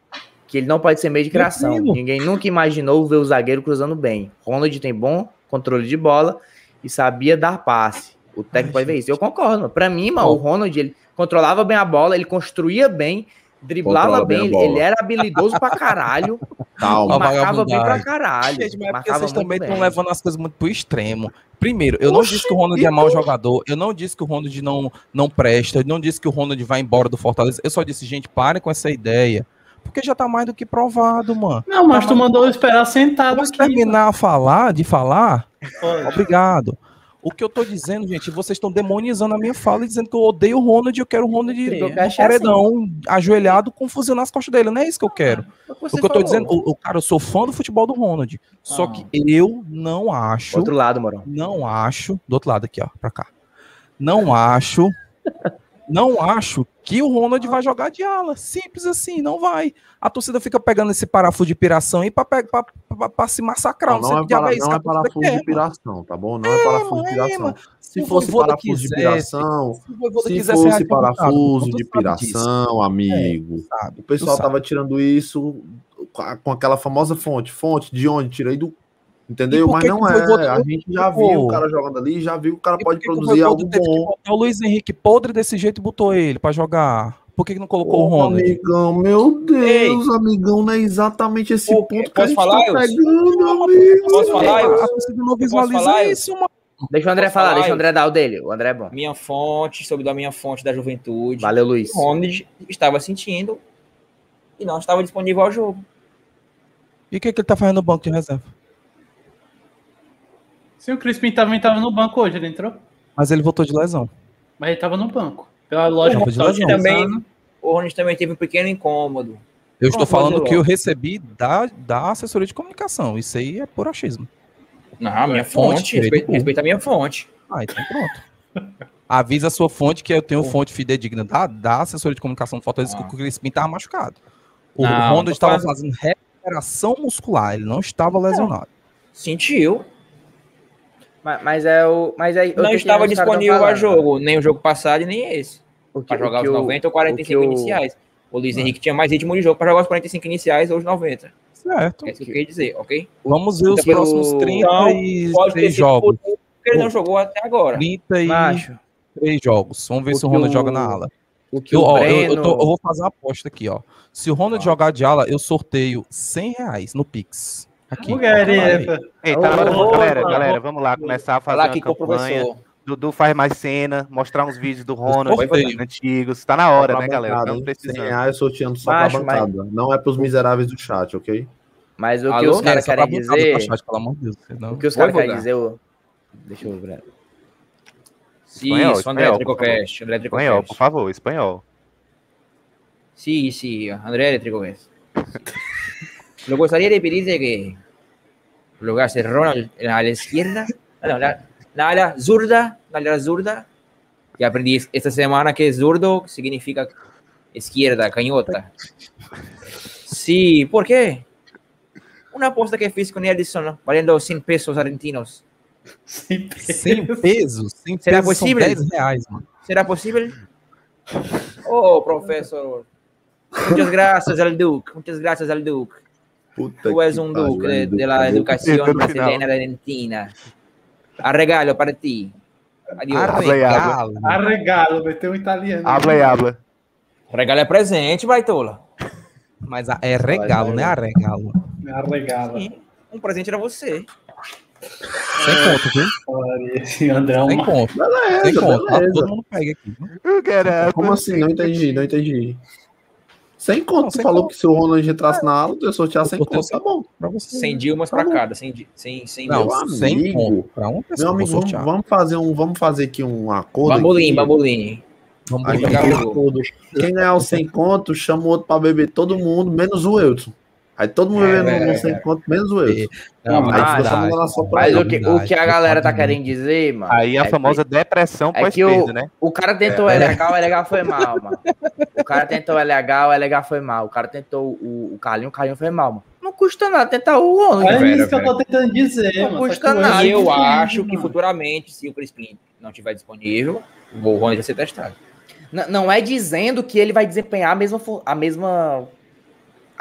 que ele não pode ser meio de criação. Ninguém nunca imaginou ver o zagueiro cruzando bem. Ronald tem bom controle de bola e sabia dar passe. O técnico pode ver isso. Eu concordo. Pra mim, mano, o Ronald, ele controlava bem a bola, ele construía bem, driblava Controla bem bem, ele era habilidoso pra caralho Calma. Marcava bem pra caralho. Gente, mas é porque marcava vocês muito também estão levando as coisas muito pro extremo. Primeiro, eu não Oxi, disse que o Ronald é mau jogador, eu não disse que o Ronald não, não presta, eu não disse que o Ronald vai embora do Fortaleza. Eu só disse, gente, parem com essa ideia. Porque já tá mais do que provado, mano. Não, mas tu mandou eu esperar sentado Vamos aqui. terminar a falar, de falar? Pode. Obrigado. O que eu tô dizendo, gente, vocês estão demonizando a minha fala e dizendo que eu odeio o Ronald e eu quero o Ronald no é paredão, ajoelhado, com um fuzil nas costas dele. Não é isso que eu quero. Foi O que eu tô falou. dizendo, o, o- cara, eu sou fã do futebol do Ronald. Só Ah. que eu não acho, Outro lado, Morão. não acho, do outro lado aqui, ó, pra cá. Não acho, não acho que o Ronald vai jogar de ala. Simples assim, não vai. A torcida fica pegando esse parafuso de piração aí pra se massacrar. Não, sei não que é, para, não é parafuso quer, de piração, tá bom? Não é parafuso mano, de é, piração. Se o fosse parafuso de piração, Se se fosse parafuso de piração, amigo, sabe? o pessoal tava tirando isso com aquela famosa fonte. Fonte de onde? Tirei do. Entendeu? Mas que não que é. A gente já viu o cara jogando ali, já viu que o cara E pode que que produzir Voivoda algo que bom. botar o Luiz Henrique podre desse jeito e botou ele pra jogar? Por que, que não colocou o Ronald? amigão, meu Deus, amigão, não é exatamente esse ponto que a Posso gente falar, tá pegando, amigo. Posso falar, A Wilson? torcida não visualiza isso, mano. Deixa o André Posso falar, falar, deixa o eu? André dar o dele. O André é bom. Minha fonte, soube da minha fonte da juventude. Valeu, Luiz. O Ronald estava sentindo e não estava disponível ao jogo. E o que, que ele tá fazendo no banco de reserva? Se o Crispim também tava no banco hoje, ele entrou. Mas ele voltou de lesão. Mas ele tava no banco. Pela lógica que de lesão. Também, o Ronald também teve um pequeno incômodo. Eu estou falando que eu recebi da, da assessoria de comunicação. Isso aí é por achismo. Não, minha fonte, fonte, respeita, respeita a minha fonte. Ah, então pronto. Avisa a sua fonte que eu tenho fonte fidedigna da, da assessoria de comunicação do Fortaleza que Ah. o Crispim estava machucado. O Não, Ronald estava fazendo recuperação muscular, ele não estava lesionado. Sentiu. Mas, mas é o. Mas é, tô Não estava os disponível a jogo, nem o jogo passado e nem esse. Para jogar os o- 90 ou o 45 que o- iniciais. O Luiz Henrique tinha mais ritmo de jogo para jogar os 45 iniciais ou os 90. Certo. É isso que eu queria dizer, ok? Vamos ver os Então, próximos o- 33 sido jogos. por isso que ele não jogou até agora. 33 Macho, jogos. Vamos ver O se o Ronald o- joga na ala. o que Eu, o ó, eu- Breno... eu, tô- eu vou fazer uma aposta aqui, ó. Se o Ronald jogar de ala, eu sorteio 100 reais no Pix. Aqui. Eita, Ô, agora, ô, galera, ô, galera, ô, vamos lá começar a fazer Falar uma campanha. Dudu faz mais cena, mostrar uns vídeos do Ronald antigos. Tá na hora, né, galera? Estamos hein? 100 precisando. reais sorteando só Macho, pra bancada. Não é pros miseráveis do chat, ok? Mas o que Alô? os caras querem dizer... chat, pelo amor de Deus. senão- O que os caras querem dizer... o- Deixa eu ver. Espanhol, Isso, André espanhol, Tricocast. André Espanhol, por Tricocast. favor, espanhol. Sí, sí, André Tricocast. Lo gustaría de pedirte que lo que hace Ronald en la ala izquierda, no, la, la ala zurda, la ala zurda, que aprendí esta semana que zurdo significa izquierda, cañota. Sí, ¿por qué? Una apuesta que fiz con Edison, valiendo 100 pesos argentinos. 100 100 pesos? 100 Será pesos são possível? 10 reais, mano. ¿Será posible? Oh, profesor. Muchas gracias al Duque. Muchas gracias al Duque. Puta Tú eres un Duque de, de la educación brasileña de Argentina. A regalo para ti. Adiós. Habla. Arregala. Arregalo, vai ter um italiano. Habla habla. Regalo é presente, baitola. Mas a- é regalo, né? Arregalo. Arregalo. Sim, um presente era você. Sem conto, viu? Olha, Esse André é Sem uma... conto. Sem Beleza, beleza. Todo mundo pega aqui. viu? Eu quero. Como assim? Não entendi, não entendi. Sem conto, Não, você sem falou conto. que se o Ronald entrasse na aula, eu ia sortear sem conto, tá bom. Pra você. Sem Dilmas pra cada. Sem, di- sem, sem Não, Meu sem amigo. conto. Pra uma Meu amigo, vamos, sortear. vamos fazer um, vamos fazer aqui um acordo. Bambolim, bambolim. Vamos tem o um acordo. Quem ganhar os 100 contos, chama o outro pra beber todo mundo, menos o Wilson. Aí todo mundo É, bebendo é, uns 100 é. contos, menos o Wilson. Não, mas você verdade. mandando só pra Mas ele. o que, o que a galera tá querendo dizer, mano... Aí a é famosa depressão é que pós-perda, o- né? O cara tentou É. LH, o LH foi mal, mano. O cara tentou LH, o LH foi mal. O cara tentou o, o Carlinho, o Carlinho foi mal, mano. Não custa nada tentar o Ronald, É velho. isso que eu tô tentando dizer, Não mano. custa que nada. E eu é acho que mano. futuramente, se o Crispim não estiver disponível, o Ronald vai ser testado. N- Não é dizendo que ele vai desempenhar a mesma, a mesma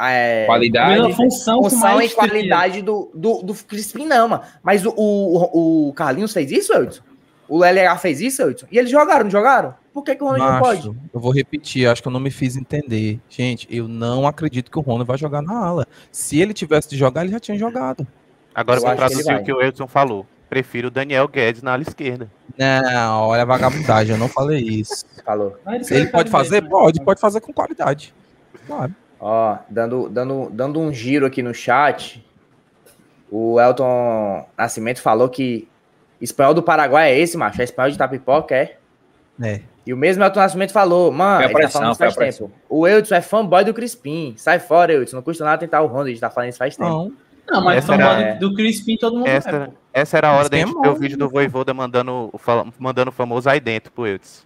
é, A Qualidade. mesma função, com função e qualidade do, do, do Crispim, não, mano. Mas o, o, o Carlinhos fez isso, Edson? O LH fez isso, Edson? E eles jogaram, não jogaram? Por que, que o Ronald não pode? Eu vou repetir, acho que eu não me fiz entender. Gente, eu não acredito que o Ronald vai jogar na ala. Se ele tivesse de jogar, ele já tinha jogado. Agora Eu vou traduzir o que o Edson falou. Prefiro o Daniel Guedes na ala esquerda. Não, olha a vagabundagem, eu não falei isso. Falou. Ele pode fazer? né? Pode, pode fazer com qualidade. Claro. Ó, dando, dando, dando um giro aqui no chat, o Elton Nascimento falou que espanhol do Paraguai é esse, macho? É espanhol de Tapipoca, é? É. E o mesmo Elton Nascimento falou, mano, ele tá falando isso faz tempo. O Eudson é fanboy do Crispim. Sai fora, Eudson. Não custa nada tentar o Honda, a gente tá falando isso faz tempo. Não. Não, mas Essa falando era- do Crispim, todo mundo é, Essa, pô. essa era a hora Mas da gente a ver o vídeo do Voivoda mandando, mandando o famoso aí dentro pro Edson.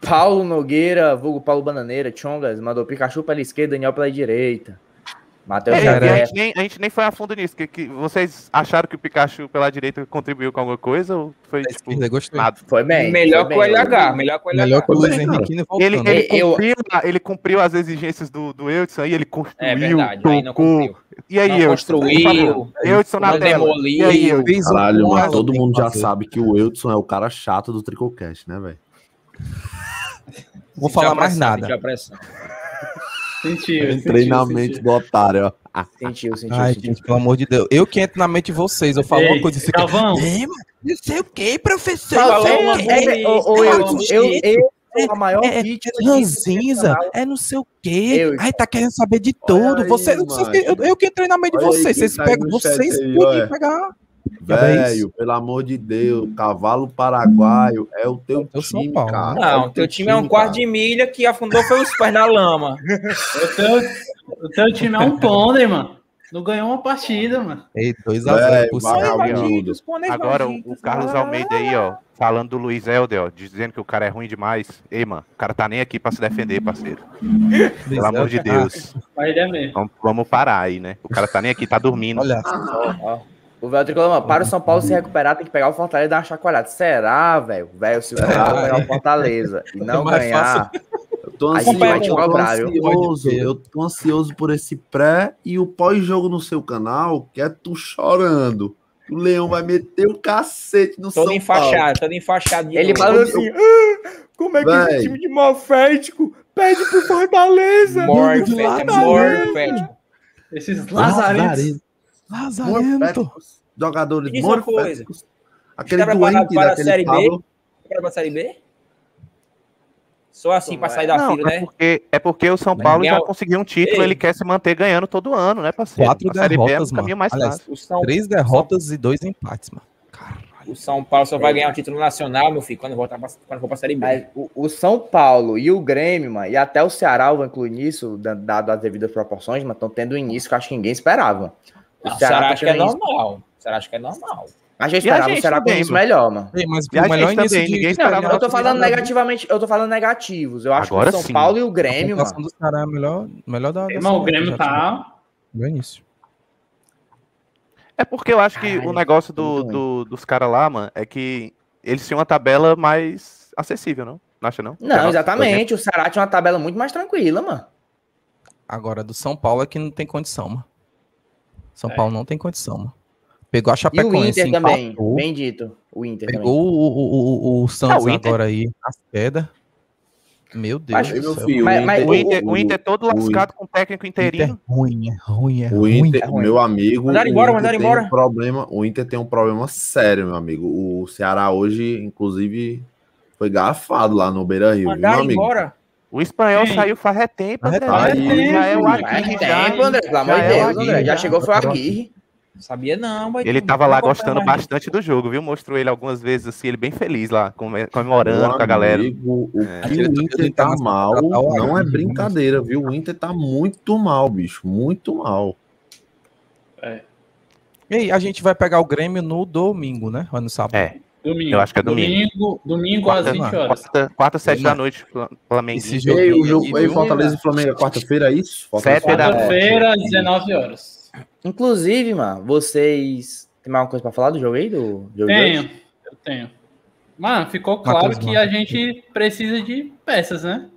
Paulo Nogueira, vulgo Paulo Bananeira, Chongas, mandou Pikachu pela esquerda, Daniel pela direita. Matheus É, a, gente nem, a gente nem foi a fundo nisso. Que, que vocês acharam que o Pikachu pela direita contribuiu com alguma coisa? Ou foi Da tipo. esquerda, gostei. nada? Foi bem. melhor foi que o bem. LH. Melhor que o LH. Melhor que o Luiz bem, Henrique Ele, voltando. ele, Eu- cumpriu, ele cumpriu as exigências do, do Edson aí, ele construiu, É verdade. Aí não tocou. cumpriu. E aí, Não Edson? construiu. Edson na tela. demoliu. E aí, Edson? Um Caralho, mano, todo mundo já sabe que o Eudson é o cara chato do Tricocast, né, velho? Vou falar mais nada. sentiu a pressão. Sentiu, sentiu, Treinamento sentiu. do otário, ó. Sentiu, sentiu, Ai, sentiu. gente, pelo amor de Deus. Eu que entro na mente de vocês, eu falo Ei, uma coisa assim. Galvão. É, não sei o que, professor. É, ô, Fala, eu, Gustavo. eu, eu sou a maior É, é ranzinza, é não sei o quê. Eu- Ai, tá querendo saber de tudo. aí, Você, eu, eu que entrei na mente de vocês. Vocês tá pegam, vocês podem pegar. É Velho, pelo amor de Deus, cavalo paraguaio é o teu É o São time, Paulo, cara. né? É Não, o teu time é um quarto de milha que afundou foi os pés na lama. O teu, o teu time é um pônei, mano. Não ganhou uma partida, mano. Ei, 2x0 Velho, por cima. Agora o, Carlos Almeida aí, ó, falando do Luiz Helder, ó, dizendo que o cara é ruim demais. Ei, mano, o cara tá nem aqui pra se defender, parceiro. Pelo amor de Deus. É mesmo. Vamos, vamos parar aí, né? O cara tá nem aqui, tá dormindo. Olha, Ó, O velho tricolor, mano, para o São Paulo se recuperar, tem que pegar o Fortaleza e dar uma chacoalhada. Será, velho? Velho, se o São Paulo pegar o Fortaleza e não mais ganhar. Eu tô ansioso, eu tô ansioso, eu tô ansioso por esse pré e o pós-jogo no seu canal, que é tu chorando. O Leão vai meter o cacete no Todo São Paulo. enfaixado, todo enfaixado. de Ele falou assim: "Ah, como é que Véi. esse time de Mofético pede pro Fortaleza? Morfético, é morfético. Esses lazarentos. Lazarento. Morféticos, Jogadores Diz uma morféticos. Aquele Está doente para a daquele Série B? Pablo. Quer pra Série B? Só assim pra sair da Não, fila, é né? porque, é porque o São Paulo já conseguiu um título, Ei. ele quer se manter ganhando todo ano, né, parceiro? Quatro a Série B é derrotas, o caminho mano. mais Aliás, São, Três derrotas e dois empates, mano. o São Paulo só vai ganhar o título nacional, meu filho, quando voltar pra, quando for pra Série B. Mas o, o São Paulo e o Grêmio, mano, e até o Ceará, eu vou incluir nisso, da- dado as devidas proporções, mas estão tendo um início que eu acho que ninguém esperava. O Não, o Ceará tá acho que é normal. O Acho que é normal. A esperava o gente Ceará com também, isso mano. melhor, mano. Ei, mas E a o melhor gente início também, de... ninguém Não, esperava eu tô falando negativamente, eu tô falando negativos. Eu acho Agora que o São sim. Paulo e o A Grêmio, pontuação mano. do Ceará é a melhor, melhor da, da Irmão, o Grêmio tá. Melhor início. É porque eu acho que Caralho, o negócio do, do- dos caras lá, mano, é que eles tinham uma tabela mais acessível, não? Não acha, não? A Não, exatamente. O Ceará tinha uma tabela muito mais tranquila, mano. Agora, do São Paulo é que não tem condição, mano. São É. Paulo não tem condição, mano. Pegou a E o Chapecoense, Inter também, empatou. bem dito. O Inter também. Pegou o, o, o, o Santos Ah, o Inter- agora aí, as quedas. Meu Deus Mas, do meu céu. filho, Mas- o mas- Inter- O Inter, o o- Inter todo o- lascado com o técnico Inter inteirinho. é ruim, é ruim, é O ruim. Inter, é ruim. meu amigo. Mandaram o embora, Inter mandaram tem embora. Um problema, o Inter tem um problema sério, meu amigo. O Ceará hoje, inclusive, foi garfado lá no Beira Rio. Viu, Mandaram amigo? embora. O espanhol Sim. saiu faz é tempo, André. Já é o Aguirre, já, tempo, André, pelo amor de é o Deus, André. Já. chegou, foi o Aguirre. Sabia não, mas Ele tava não lá gostando mais bastante do jogo, viu? Mostrou ele algumas vezes, assim, ele bem feliz lá, come- comemorando Meu com a galera. amigo, o É. que o do Inter tá mal não é Aguirre, brincadeira, viu? O Inter tá muito mal, bicho. Muito mal. E aí, a gente vai pegar o Grêmio no domingo, né? Ou no sábado. É, Domingo. Eu acho que é domingo. Domingo, domingo às quarta, 20 horas. quarta, quarta sete da noite, Fla- Flamengo. Esse E jogo aí, o aí, jogo aí? Fortaleza e Flamengo é quarta-feira, é isso? E. Quarta-feira, às 19 horas. Inclusive, mano, vocês. Tem mais alguma coisa pra falar do jogo aí? Do jogo Tenho, hoje? eu tenho. Mano, ficou claro Matheus, que mano. a gente precisa de peças, né?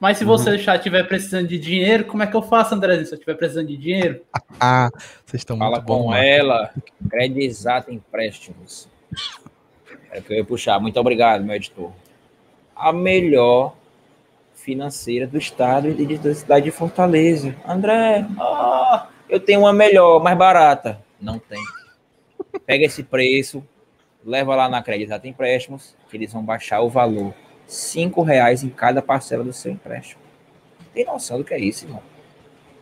Mas se você já estiver precisando de dinheiro, como é que eu faço, Andrezinho? Se eu estiver precisando de dinheiro? Ah, vocês estão Fala muito bons, com mano. ela. Crédito exato empréstimos. É que eu ia puxar. Muito obrigado, meu editor. A melhor financeira do estado e da cidade de Fortaleza. André, ah, eu tenho uma melhor, mais barata. Não tem. Pega esse preço, leva lá na Crédito Exato Empréstimos, que eles vão baixar o valor. Cinco reais em cada parcela do seu empréstimo. Tem noção do que é isso, irmão?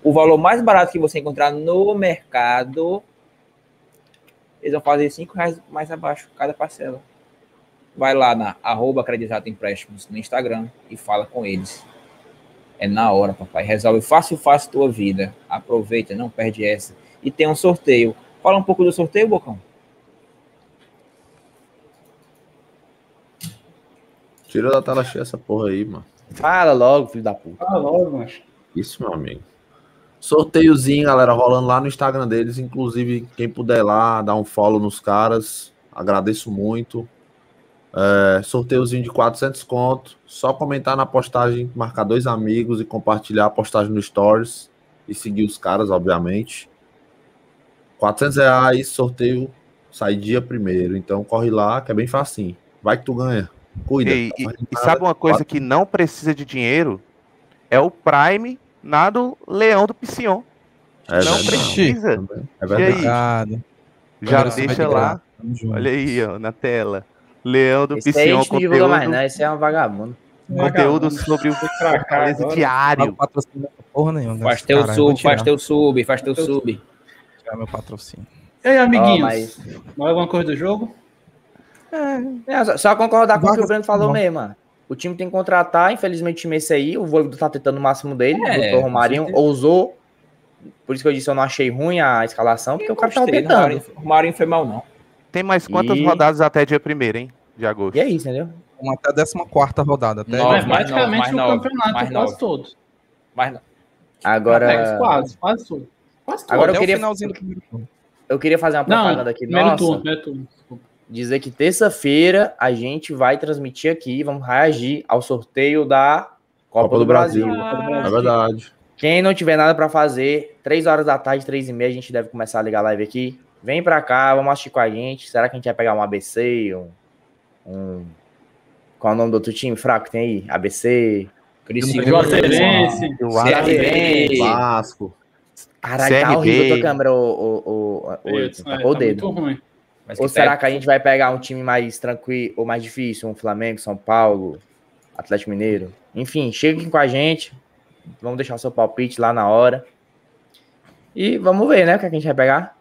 O valor mais barato que você encontrar no mercado, eles vão fazer cinco reais mais abaixo cada parcela. Vai lá na arroba Empréstimos no Instagram e fala com eles. É na hora, papai. Resolve fácil, fácil tua vida. Aproveita, não perde essa. E tem um sorteio. Fala um pouco do sorteio, Bocão. Tira da tela cheia essa porra aí, mano. Fala logo, filho da puta. Fala logo, macho. Isso, meu amigo. Sorteiozinho, galera, rolando lá no Instagram deles. Inclusive, quem puder ir lá, dar um follow nos caras. Agradeço muito. É, sorteiozinho de 400 conto. Só comentar na postagem, marcar dois amigos e compartilhar a postagem no Stories. E seguir os caras, obviamente. 400 reais, sorteio sai dia primeiro. Então corre lá, que é bem facinho. Vai que tu ganha. Cuida. E, e- e sabe uma coisa que não precisa de dinheiro? É o Prime nado Leão do Piscion. É não verdade. precisa. É E verdade. Já deixa de lá. Olha aí, ó, na tela. Leão do Esse aí a Piscion, gente não divulga mais, conteúdo, não. Esse é um vagabundo. conteúdo sobre o Fortaleza Não diário. patrocina porra nenhuma. Faz desse teu caralho, sub, faz teu sub, faz teu sub. Tirar meu patrocínio. E aí, amiguinhos? Ó, mas- Mais alguma coisa do jogo? É, só- só concordar com o que o Breno falou não. mesmo, mano. O time tem que contratar, infelizmente o time é esse aí, o Voivodo tá tentando o máximo dele, É, botou o Romarinho, ousou. Por isso que eu disse, eu não achei ruim a escalação, porque o cara tava Gostei, tentando. Romarinho- Romarinho foi mal, não. Tem mais quantas E- rodadas até dia 1 hein? De agosto. E é isso, entendeu? Vamos até a 14 rodada. Até Nove, Mas mais praticamente nove, o mais nove, campeonato, mais quase nove. todo. Mas não. Agora, É, quase, quase tudo. Quase tudo. Agora até eu queria- o finalzinho do primeiro turno. eu queria fazer uma Não, propaganda aqui primeiro nossa, turno, primeiro turno. dizer que terça-feira a gente vai transmitir aqui, vamos reagir ao sorteio da Copa, do, Brasil. É verdade. Quem não tiver nada pra fazer, 3 horas da tarde, 3 e meia, a gente deve começar a ligar a live aqui. Vem pra cá, vamos assistir com a gente. Será que a gente vai pegar um ABC? Um. um... Qual é o nome do outro time fraco que tem aí? ABC. Criciúma. Juazeirense. CRB. Vasco. Caralho, tá horrível a tua câmera, o, o, o, o, Isso, tá é, o tá dedo. muito ruim. Mas Ou será que a gente vai pegar um time mais tranquilo ou mais difícil? Um Flamengo, São Paulo, Atlético Mineiro? Enfim, chega aqui com a gente. Vamos deixar o seu palpite lá na hora. E vamos ver, né? O que, é que a gente vai pegar.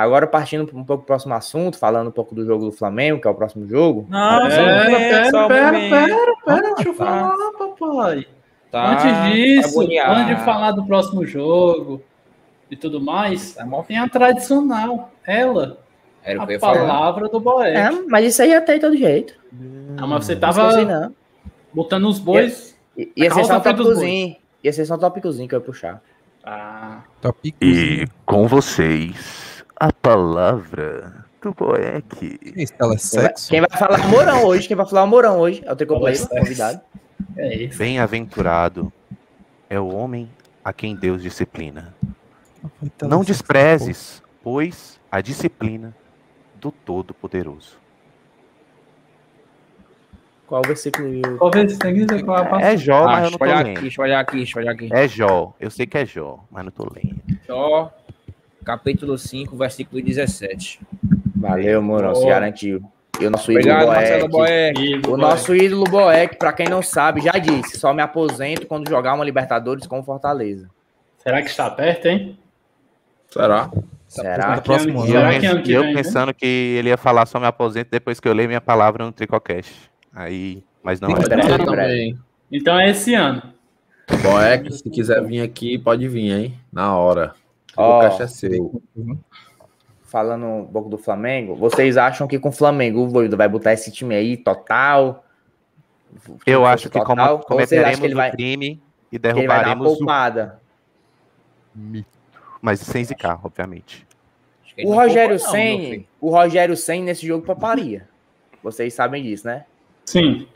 Agora, partindo um pouco pro próximo assunto, falando um pouco do jogo do Flamengo, que é o próximo jogo. Não, um Pera, pera, pera, pera, pera, deixa eu tá. falar, papai. Tá, antes disso, tá antes de falar do próximo jogo e tudo mais, Tá mó- tem a tradicional, ela, Era o que eu a ia falar. palavra do Boeck. É, mas isso aí até de todo jeito. Ah, mas você Não esqueci, tava não. botando os bois. Ia A ser só um tópicozinho. Ia ser só um tópicozinho que eu ia puxar. Ah, E com vocês, a palavra do Boeck. Telesexo? Quem vai, quem vai falar o Mourão hoje? Quem vai falar o Mourão hoje? É o Telesexo. convidado. é. Bem-aventurado é o homem a quem Deus disciplina. Foi Não desprezes, pois, a disciplina do Todo-Poderoso. Qual o versículo? Qual qual é a? É Jó, Ah, mas eu deixa não eu tô olhar lendo. aqui, deixa eu olhar aqui, deixa eu olhar aqui. É Jó, eu sei que é Jó, mas não tô lendo. Jó, capítulo 5, versículo 17. Valeu, Mourão, se garantiu. E o nosso ídolo Obrigado, Marcelo Boeck. O nosso ídolo Boeck, pra quem não sabe, já disse, só me aposento quando jogar uma Libertadores com o Fortaleza. Será que está perto, hein? Será? Será? No próximo ano. eu, Será que ano que eu vem, pensando que ele ia falar só me aposento depois que eu leio minha palavra no Tricocast. Aí, mas não é. Então é esse ano. Boeck, se quiser vir aqui, pode vir, hein? Na hora. Ó. o caixa é seu. Falando um pouco do Flamengo, vocês acham que com o Flamengo o Voivoda vai botar esse time aí total? Eu acho que como, total? Cometeremos que ele o vai, crime e que ele vai dar uma derrubaremos o. Mas sem zicar, obviamente. O Rogério Sen, o Rogério Sen nesse jogo pouparia. Vocês sabem disso, né? Sim.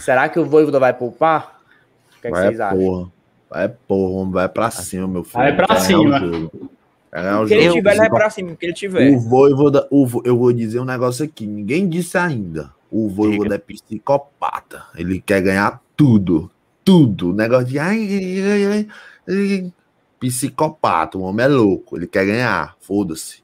Será que o Voivoda vai poupar? O que, é que vocês acham? Vai porra, vai pra cima, meu filho. Vai pra ganhar cima. o ganhar o O que ele tiver, ele vai pra cima. O que ele tiver. O Voivoda, o, Vo- eu vou dizer um negócio aqui, ninguém disse ainda. O Voivoda é psicopata. Ele quer ganhar tudo. Tudo. Negócio de. Ai, ai, ai, ai. Psicopata. O homem é louco. Ele quer ganhar. Foda-se.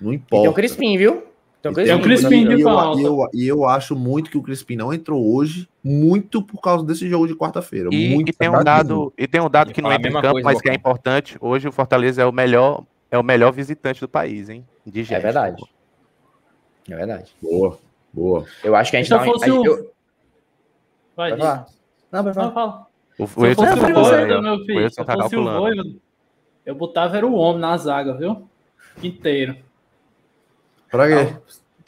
Não E importa. tem o Crispim, viu? Tem o Tem o Crispim. E de eu, falta. e, eu, e eu acho muito que o Crispim não entrou hoje, muito por causa desse jogo de quarta-feira. E, Muito e tem um dado, e tem um dado que não entra em campo, coisa, mas que é importante. Hoje o Fortaleza é o melhor, é o melhor visitante do país, hein? De É gesto. verdade. É verdade. Boa, boa. Eu acho que a gente eu tá... fosse a gente- o- eu- Vai, Vai falar. Não, vai Fala, falar. fala. O, Se o eu Wilson fosse tá o calculando Wilson eu tá calculando. Eu botava era o homem na zaga, viu? Inteiro. Pra quê?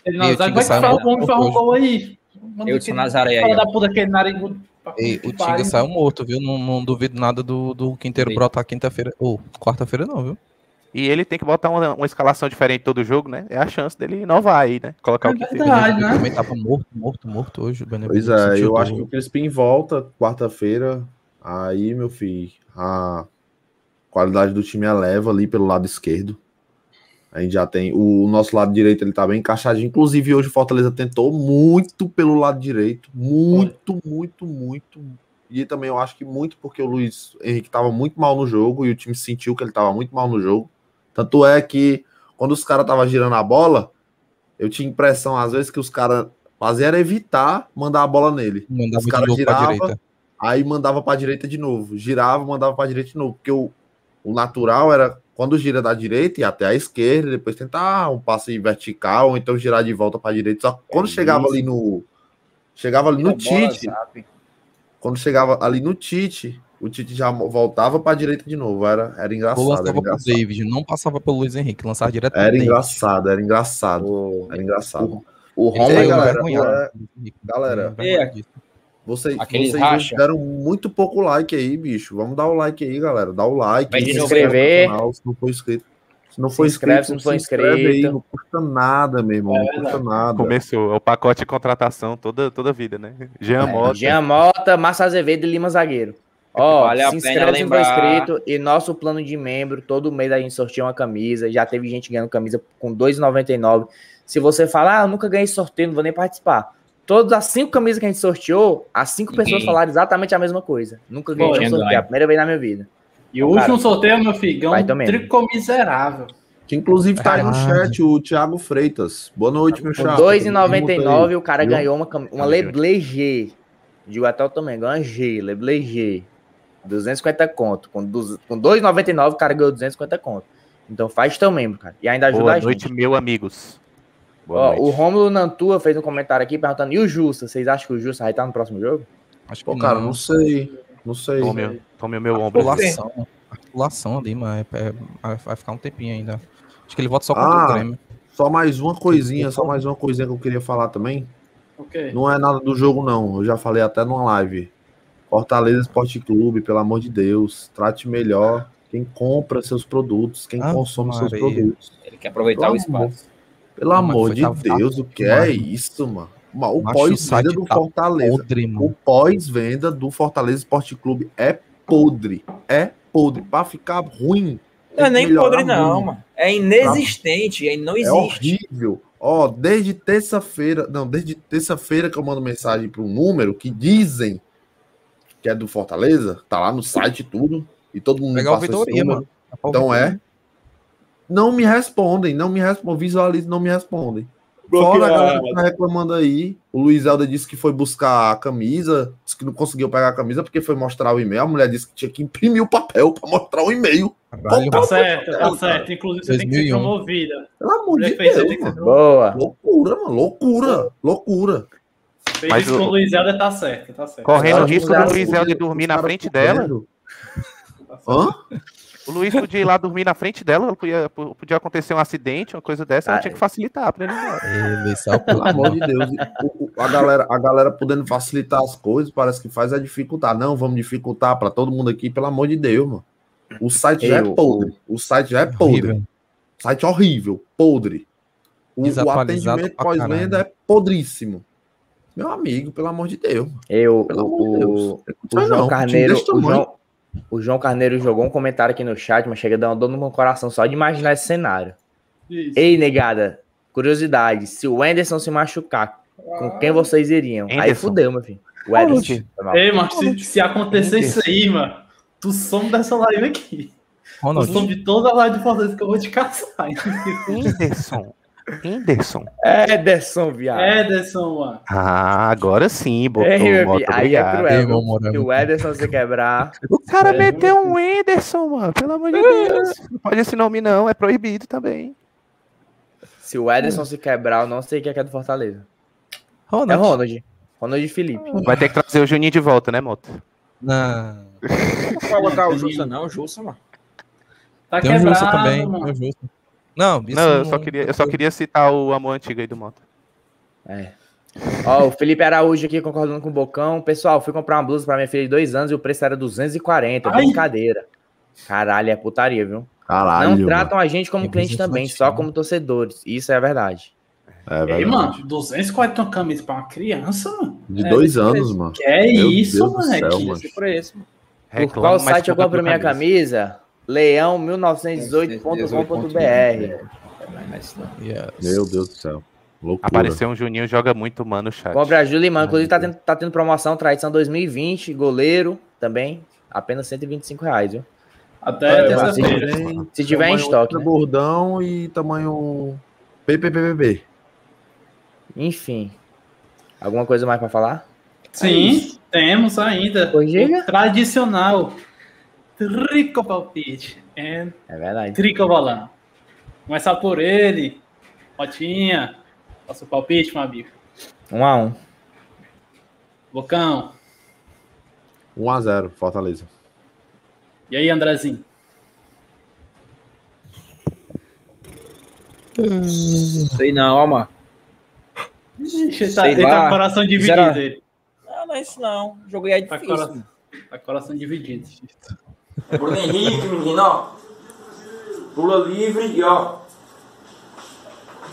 Ele na Tinga vai que saiu fala, o homem faz um gol aí. Manda Eu aquele- sou Nazaré aí, Fala da puta aquele narigudo. E o Tinga saiu morto, viu? Não, não duvido nada do, do Quinteiro Sim. brotar quinta-feira. Ou quarta-feira não, viu? E ele tem que botar uma, uma escalação diferente todo jogo, né? É a chance dele inovar aí, né? Colocar É o que fez. verdade. Ele né? também tava morto, morto, morto hoje. Pois é, eu acho que o Crispim volta quarta-feira. Aí, meu filho, a qualidade do time eleva ali pelo lado esquerdo. A gente já tem o, o nosso lado direito, ele tá bem encaixadinho. Inclusive, hoje o Fortaleza tentou muito pelo lado direito. Muito, muito, muito. e também eu acho que muito porque o Luiz Henrique estava muito mal no jogo e o time sentiu que ele estava muito mal no jogo. Tanto é que quando os caras estavam girando a bola, eu tinha impressão às vezes que os caras faziam era evitar mandar a bola nele. Mandava Os caras giravam, direita. aí mandava para direita de novo. Girava, mandava para direita de novo, porque o, o natural era quando gira da direita e até a esquerda, depois tentar um passe vertical ou então girar de volta para direita. Só que quando chegava ali no chegava ali no Tite, quando chegava ali no Tite, o Tite já voltava para direita de novo. Era, era Ou engraçado. Era lançava pro engraçado. David, não passava pelo Luiz Henrique, lançava direto Era engraçado, era engraçado. O, Era engraçado. o Aí, Romulo, Ele é galera, é- galera, disso. Vocês, Aqueles vocês racha. deram muito pouco like aí, bicho. Vamos dar o like aí, galera. Dá o like. Vai se novo. inscreve no canal, se não for inscrito. Se não for inscreve, inscrito, se não for inscrito. Aí, não custa nada, meu irmão. É não custa nada. Começou, é o pacote de contratação toda, toda a vida, né? Jean Mota. Jean Mota, Massa Azevedo e Lima Zagueiro. Ó, Vale a se inscreve se não for inscrito. E nosso plano de membro, todo mês a gente sorteia uma camisa. Já teve gente ganhando camisa com R$ 2,99. Se você falar, ah, eu nunca ganhei sorteio, não vou nem participar. Todas as cinco camisas que a gente sorteou, as cinco Ninguém. pessoas falaram exatamente a mesma coisa. Nunca ganhei um sorteio, é a primeira vez na minha vida. E o último sorteio, meu filho, vai um também. tricô miserável. Que inclusive tá aí no Verdade. chat, o Thiago Freitas. Boa noite, meu Com chapa. R$ 2,99 o cara viu? ganhou uma, uma Leblé G. Digo até o tamanho, ganhou uma G, Leblé G. 250 conto. Com, duz- com 2,99 o cara ganhou 250 conto. Então faz teu membro, cara. E ainda ajuda Boa a noite, gente. meu amigos. Boa Ó, noite. o Rômulo Nantua fez um comentário aqui perguntando: e o Justa? Vocês acham que o Justa vai estar no próximo jogo? Acho que Pô, cara, não sei. Não sei. Tome, tome o meu ombro. Articulação. Articulação ali, mas é- é- vai ficar um tempinho ainda. Acho que ele volta só contra Ah, o Grêmio. Só mais uma coisinha, só mais uma coisinha que eu queria falar também. Ok. Não é nada do jogo, não. Eu já falei até numa live. Fortaleza Esporte Clube, pelo amor de Deus, trate melhor quem compra seus produtos, quem Ave consome seus Maria. produtos. Ele quer aproveitar Pelo o espaço. Pelo Mas amor de Deus, o que Macho. é isso, mano? Ma- O pós-venda do tá Fortaleza. Podre, mano. O pós-venda do Fortaleza Esporte Clube é podre. É podre. Pra ficar ruim. Não é nem podre, não, mano. É inexistente, aí não É existe. horrível. Ó, desde terça-feira, não, desde terça-feira que eu mando mensagem para um número que dizem que é do Fortaleza, tá lá no site e tudo, e todo mundo Legal passa esse Vitória, número. mano. Então é. Não me respondem, não me respondem, visualizam, não me respondem. Fora a galera que tá reclamando aí. O Luiz Helder disse que foi buscar a camisa, disse que não conseguiu pegar a camisa porque foi mostrar o e-mail. A mulher disse que tinha que imprimir o papel para mostrar o e-mail. Tá certo, tá cara. certo. Inclusive, você tem que ser 2001. promovida. Pelo amor de Deus, mano. Boa. Loucura, mano. Loucura. Loucura. Fez Mas isso com o Luiz Helder, tá certo, tá certo. Correndo o risco do Luiz Helder dormir na frente dela. Tá. Hã? O Luiz podia ir lá dormir na frente dela, podia, podia acontecer um acidente, uma coisa dessa, ela Ah, tinha que facilitar pra ele ir saiu Pelo amor de Deus. O- o- a, galera, a galera podendo facilitar as coisas, parece que faz é dificultar. Não, vamos dificultar para todo mundo aqui, pelo amor de Deus, mano. O site já é podre. O site já é podre. Horrível. O site é horrível, podre. O, o atendimento pós-venda é podríssimo. Meu amigo, pelo amor de Deus. Eu, Pelo amor de Deus. o, o João não, Carneiro, o. João, o João Carneiro jogou um comentário aqui no chat, mas chega a dar uma dor no meu coração só de imaginar esse cenário. Isso. Ei, negada, curiosidade, se o Anderson se machucar, com quem vocês iriam? Aí Anderson. fudeu, meu filho. O Anderson. Mal. Ei, mas se, se acontecer isso aí, mano, tu some dessa live aqui. Tu Ronald, some de toda a live de Fortaleza que eu vou te caçar. Whindersson. Whindersson. Ederson, viado. Ederson, mano. Ah, agora sim, botou Ei, meu moto, aí é cruel. Viu? amor, é Se o Ederson se quebrar, O cara É, meteu um Whindersson, mano, pelo amor de Deus. Não pode esse nome não, é proibido também. se o Ederson se quebrar, eu não sei quem é que é do Fortaleza. É Ronald. Ronald. Ronald Felipe. Vai ter que trazer o Juninho de volta, né, Moto? Não. Não colocar o Justa, não, o Justa, mano. Tá Tem o quebrado, Justo também. mano. Tem o Justo. Não, isso Não, eu só, queria, eu só queria citar o amor antigo aí do Moto. É. Ó, o Felipe Araújo aqui concordando com o Bocão. Pessoal, fui comprar uma blusa pra minha filha de dois anos e o preço era 240. Ai. Brincadeira. Caralho, é putaria, viu? Caralho. não mano. tratam a gente como É cliente também, só como torcedores. Isso é a verdade. É, E aí, verdade. mano, 240 uma camisa pra uma criança, mano. De É, dois anos, mano. Que é Meu isso, Deus moleque. céu, mano. Esse preço, mano. Por qual site eu compro minha camisa? Leão1918.com.br. Mas não. Yes. Meu Deus do céu. Loucura. Apareceu um Juninho, joga muito, mano, no chat. Compre a Júlia, mano. Inclusive, tá tendo, tá tendo promoção, tradição 2020, goleiro também. Apenas 125 reais, viu? Até É, terça-feira. tem Se tiver em tamanho estoque, né? gordão e tamanho PPPPB. Enfim. Alguma coisa mais pra falar? Sim, temos ainda. Pois. O tradicional Trico Palpite. É É verdade. Tricobolão. Começar por ele. Rotinha. Nosso palpite, meu amigo. Um a um. Bocão. 1x0, Fortaleza. E aí, Andrezinho? Sei não, ó, mano. Ixi, ele tá, Sei ele tá lá. com o coração dividido. Ele. Não, não é isso não. O jogo aí é Tá com difícil. coração, tá com o coração dividido. Bruno Henrique, menino, ó. Pula livre e ó.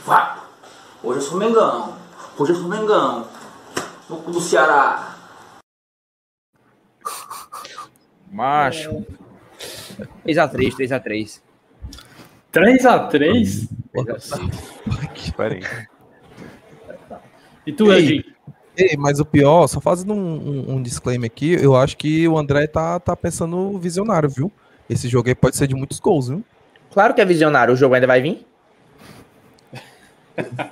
Vai. Hoje eu sou Mengão. Hoje eu sou Mengão. No cu do Ceará. Macho. 3x3, 3x3. 3x3? Peraí. E tu. Edinho? Ei, mas o pior, só fazendo um, um- um disclaimer aqui, eu acho que o André tá, tá pensando visionário, viu? Esse jogo aí pode ser de muitos gols, viu? Claro que é visionário. O jogo ainda vai vir?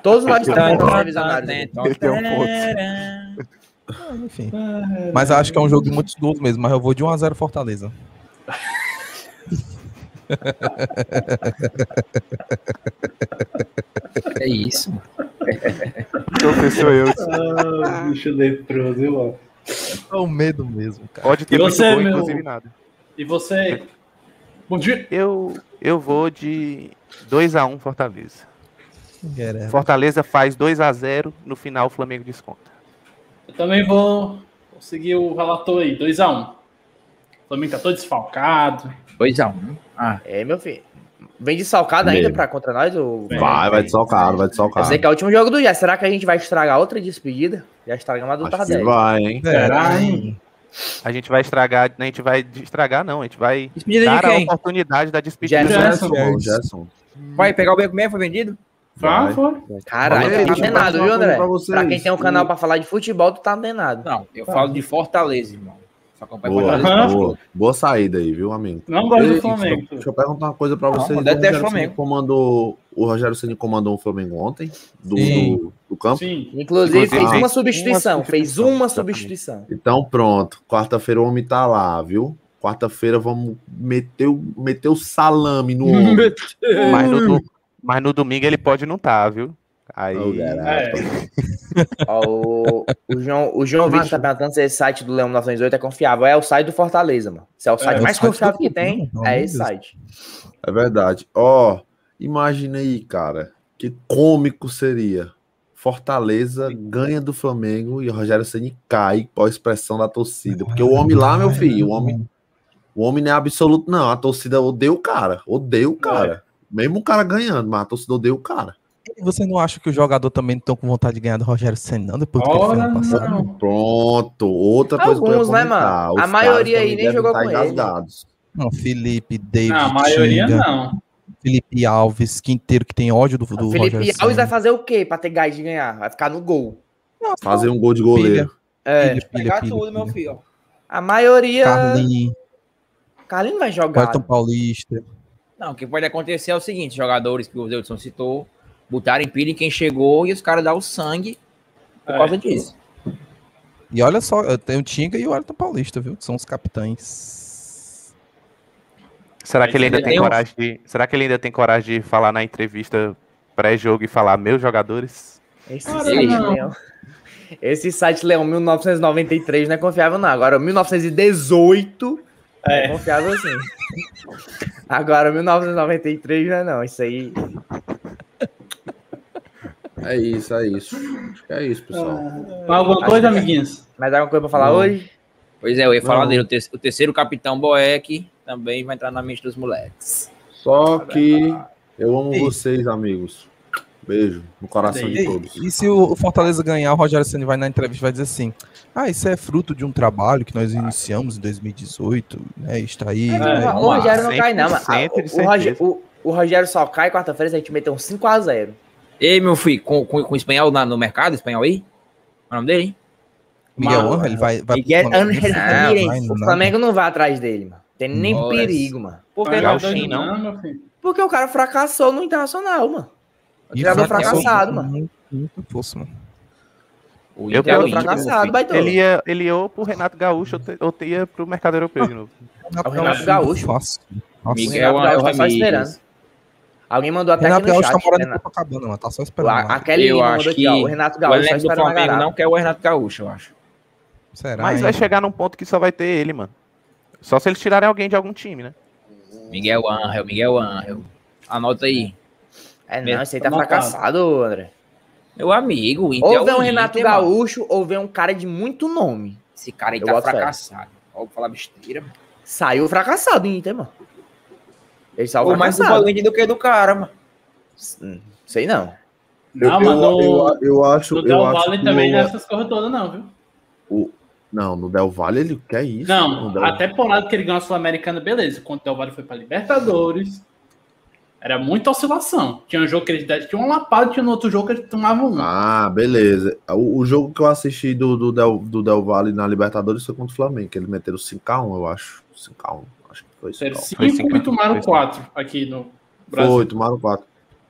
Todos nós estamos tentando ser visionários. aqui. Ele tem um ponto. Ah, enfim. Mas acho que é um jogo de muitos gols mesmo, mas eu vou de 1x0 Fortaleza. É isso. Professor eu. Ah, bicho leproso, viu? É o medo mesmo, cara. Pode ter E muito você, gol, meu- inclusive nada. E você? Bom dia. Eu, eu vou de 2x1 Fortaleza. Guerreiro. Fortaleza faz 2x0, no final o Flamengo desconta. Eu também vou, seguir o relator aí, 2x1. O Flamengo tá todo desfalcado. 2x1. Ah, É, meu filho. Vem de salcado ainda pra contra nós? Ou... Vem. Vai, vai de salcado, vai de Eu salcado. sei que é o último jogo do dia. Será que a gente vai estragar outra despedida? Já estragamos a do Acho Tardelli. vai, hein? Será, hein? A gente vai estragar, a gente vai estragar não, a gente vai despedida de dar a oportunidade da despedida. Gerson. Gerson, Gerson. Vai pegar o beco mesmo? Foi vendido? Vai, Vai. foi. Caralho, tá antenado, viu, André? pra Pra, quem tem um canal pra falar de futebol, tu tá antenado. Não, eu falo de Fortaleza, irmão. Boa, boa, boa saída aí, viu, amigo? Não gosto do Flamengo. Deixa eu perguntar uma coisa pra Não, vocês. deve o Flamengo. Comandou, o Rogério Ceni comandou o Flamengo ontem, do, do, do campo. Sim. Inclusive, Inclusive, fez ah, uma substituição. uma Fez substituição, uma substituição. Então pronto, quarta-feira o homem tá lá, viu? Quarta-feira vamos meter o, meter o salame no homem. Mas no, mas no domingo ele pode não estar, viu? Aí. Caralho. É. O, o João, o João Vitor tá perguntando se esse site do Leão 908 é confiável. É o site do Fortaleza, mano. Se é o site É, mais o site confiável que tem, é esse Deus. site. É verdade. Ó, imagina aí, cara, que cômico seria. Fortaleza ganha do Flamengo e o Rogério Ceni cai pós pressão da torcida. Porque o homem lá, meu filho, o homem, o homem não é absoluto, não. A torcida odeia o cara. Odeia o cara. Mesmo o cara ganhando, mas a torcida odeia o cara. E você não acha que o jogador também não estão com vontade de ganhar do Rogério Senna, não? Depois do que ele ano passado? não. Pronto, outra coisa que eu ia Alguns, né, mano? Os A maioria aí nem jogou estar com ele. engasgados. Não, Felipe, David, Não, a maioria Tinga, não. Felipe Alves, Quinteiro, que tem ódio do, do Felipe Rogério Alves vai fazer o quê pra ter gás de ganhar? Vai ficar no gol. Fazer um gol de goleiro. É. Pilha, pilha, Pegar tudo, meu filho. A maioria. Carlinhos, Carlinhos vai jogar. Wellington Paulista. Não, o que pode acontecer é o seguinte: jogadores que o Deudson citou botarem pilha em quem chegou e os caras dar o sangue por É. causa disso. E olha só, tem o Tinga e o Wellington Paulista, viu? Que são os capitães. Será que ele ainda tem tem um- coragem de. Será que ele ainda tem coragem de falar na entrevista pré-jogo e falar meus jogadores? Esse Ora, site. Leão. Esse site Leão 1993 não é confiável, não. Agora, o 1918 é, É. confiável sim. Agora, 1993 não é, não. Isso aí. É isso, é isso. Acho que é isso, pessoal. Mais alguma Acho coisa, que é. amiguinhos? Mais alguma coisa pra falar Não. hoje? Pois é, eu ia falar Não. dele. O, te- o terceiro capitão Boeck também vai entrar na mente dos moleques. Só que eu amo Ei. vocês, amigos. Beijo no coração de todos. e se o Fortaleza ganhar, o Rogério Ceni vai na entrevista e vai dizer assim: Ah, isso é fruto de um trabalho que nós iniciamos em 2018, né? Está aí. É, né? o Rogério não cai, não. 100% mano. de O, o, certeza. o- o Rogério só cai quarta-feira se a gente meter um 5x0. Ei, meu filho, com, com, com espanhol na- no mercado, espanhol aí? Qual é o nome dele, hein? Miguel Angel, ele vai. vai Miguel pro Flamengo. Angel Não, vai, O não. Flamengo não vai atrás dele, mano. Tem nem Nossa. perigo, mano. Por que Não, não? Sim, não? filho. Porque o cara fracassou no Internacional, mano. O fracassou fracassado, com mano. muito- força, mano. O Eu Inter é fracassado, baitola. Ele ia, ele ia ou pro Renato Gaúcho ou, te, ou te ia pro mercado europeu de novo. o Renato Gaúcho. Fácil. Nossa. Miguel O Renato Gaúcho tá só Ramirez. esperando. Alguém mandou até Renato aqui no Gaúcho tá chat. morando em Renato- Copacabana, mano. Tá só O- esperando. a-. Aquele Eu mandou acho aqui, que ó. O Renato o Gaúcho tá elenco do esperando a Flamengo não quer o Renato Gaúcho, eu acho. Será? Mas vai hein? chegar num ponto que só vai ter ele, mano. Só se eles tirarem alguém de algum time, né? Miguel Angel, Miguel Angel. Anota aí. É, não, esse aí tá Anotado. fracassado, André. Meu amigo, o Inter é Ou vem o um Renato Inter, mano. Gaúcho, ou vem um cara de muito nome. Esse cara aí Eu tá fracassado. Vou falar besteira. mano. Saiu fracassado do Inter, mano. Ele Pô, mais do. Inter do que do cara, mano. Hum, Sei não. Não, eu, mas eu, no- eu, eu acho. No Eu Del Valle também o- não é essas coisas todas, não, viu? o- Não, no Del Valle ele quer isso. Não, Del- a temporada que ele ganhou a Sul-Americana, beleza. Quando o Del Valle foi pra Libertadores, era muita oscilação. Tinha um jogo que eles tinha um lapado, tinha no outro jogo que eles tomavam um. Ah, beleza. O, o jogo que eu assisti do, do, Del, do Del Valle na Libertadores foi contra o Flamengo, que eles meteram 5x1, eu acho. 5x1. Foi Eram 5x1. Foi cinco cinco, e tomaram quatro aqui no Brasil. Foi, tomaram 4.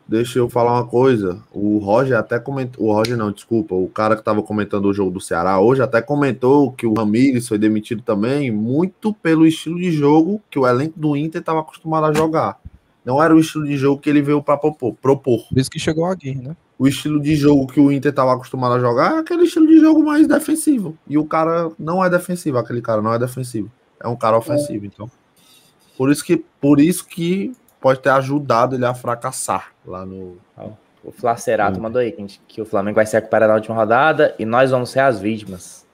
Deixa eu falar uma coisa. O Roger até comentou. O Roger não, desculpa. O cara que tava comentando o jogo do Ceará hoje até comentou que o Ramires foi demitido também, muito pelo estilo de jogo que o elenco do Inter estava acostumado a jogar. Não era o estilo de jogo que ele veio para propor, propor. Por isso que chegou a Aguirre, né? O estilo de jogo que o Inter estava acostumado a jogar é aquele estilo de jogo mais defensivo. E o cara não é defensivo, aquele cara não é defensivo. É um cara ofensivo, então. Por isso que, por isso que pode ter ajudado ele a fracassar lá no. O Flacerato Hum. mandou aí que, a gente- que o Flamengo vai se recuperar na última rodada e nós vamos ser as vítimas.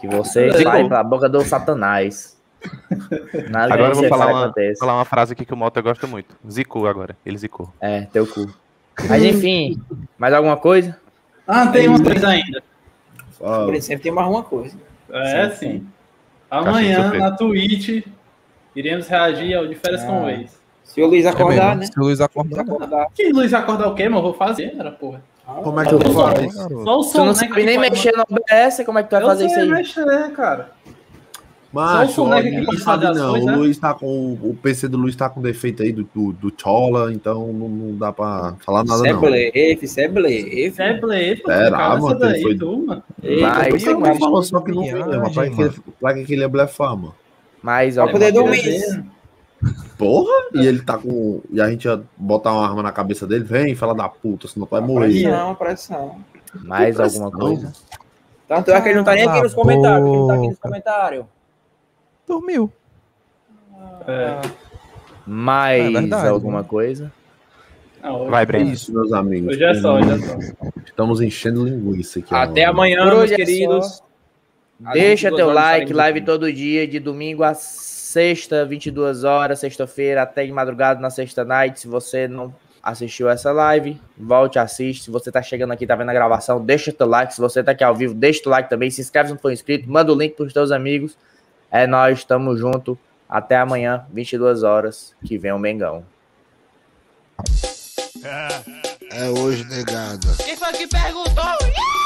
Que você sai pela boca do Satanás. Nada Agora eu vou que falar uma, falar uma frase aqui que o Mota gosta muito. Zicou agora. Ele zicou. É, teu cu. Mas enfim, mais alguma coisa? Ah, tem uma coisa ainda. Sempre tem mais uma coisa. É, Sim, sim. sim. Amanhã, na Twitch, iremos reagir ao de férias com o Ah. ex. Se o Luiz É acordar, mesmo. né? Se o Luiz Se acordar, né? acordar. Que Luiz acordar o quê, mano? Eu vou fazer, era porra. como é que eu Tá bom, faço? garoto. Só o Tu som, não né? sabe que nem pode- mexer no OBS, como é que tu vai Eu fazer isso sei aí? mexer, cara. Macho, Só o o Soneca que Luiz pode sabe fazer não. coisas, o né? Luiz tá com. O PC do Luiz tá com defeito aí do, do, do Chola, então não, não dá pra falar nada, Isso é não. blefe, isso é blefe. Isso é pô. Será, mano, que daí, foi- tu, mano. Vai, Você mas- falou só que não viagem, mas pra que, que que ele é blefar, mano? Mas, Pra olha, poder mano, dormir. Porra! E ele tá com. E a gente ia botar uma arma na cabeça dele, vem, fala da puta, senão tu vai morrer. Pressão, pressão. mais Que alguma pressão. coisa? Tanto é que ele não tá nem aqui nos a comentários. Ele não tá aqui nos comentários. Dormiu. É. Mais É verdade, alguma né? coisa? Não, Vai, É Breno. isso, meus amigos. Hoje é só, hoje é só. Estamos enchendo linguiça aqui. Até agora. amanhã, meus hoje é queridos. Às Deixa 22 teu like, live aqui. todo dia, de domingo a sexta, 22 horas, sexta-feira, até de madrugada na sexta night. Se você não assistiu essa live, volte, assiste. Se você tá chegando aqui, tá vendo a gravação, deixa teu like. Se você tá aqui ao vivo, deixa teu like também. Se inscreve se não for inscrito, manda o link pros teus amigos. É nós, tamo junto. Até amanhã, 22 horas, que vem o Mengão. É hoje, negada. Quem foi que perguntou?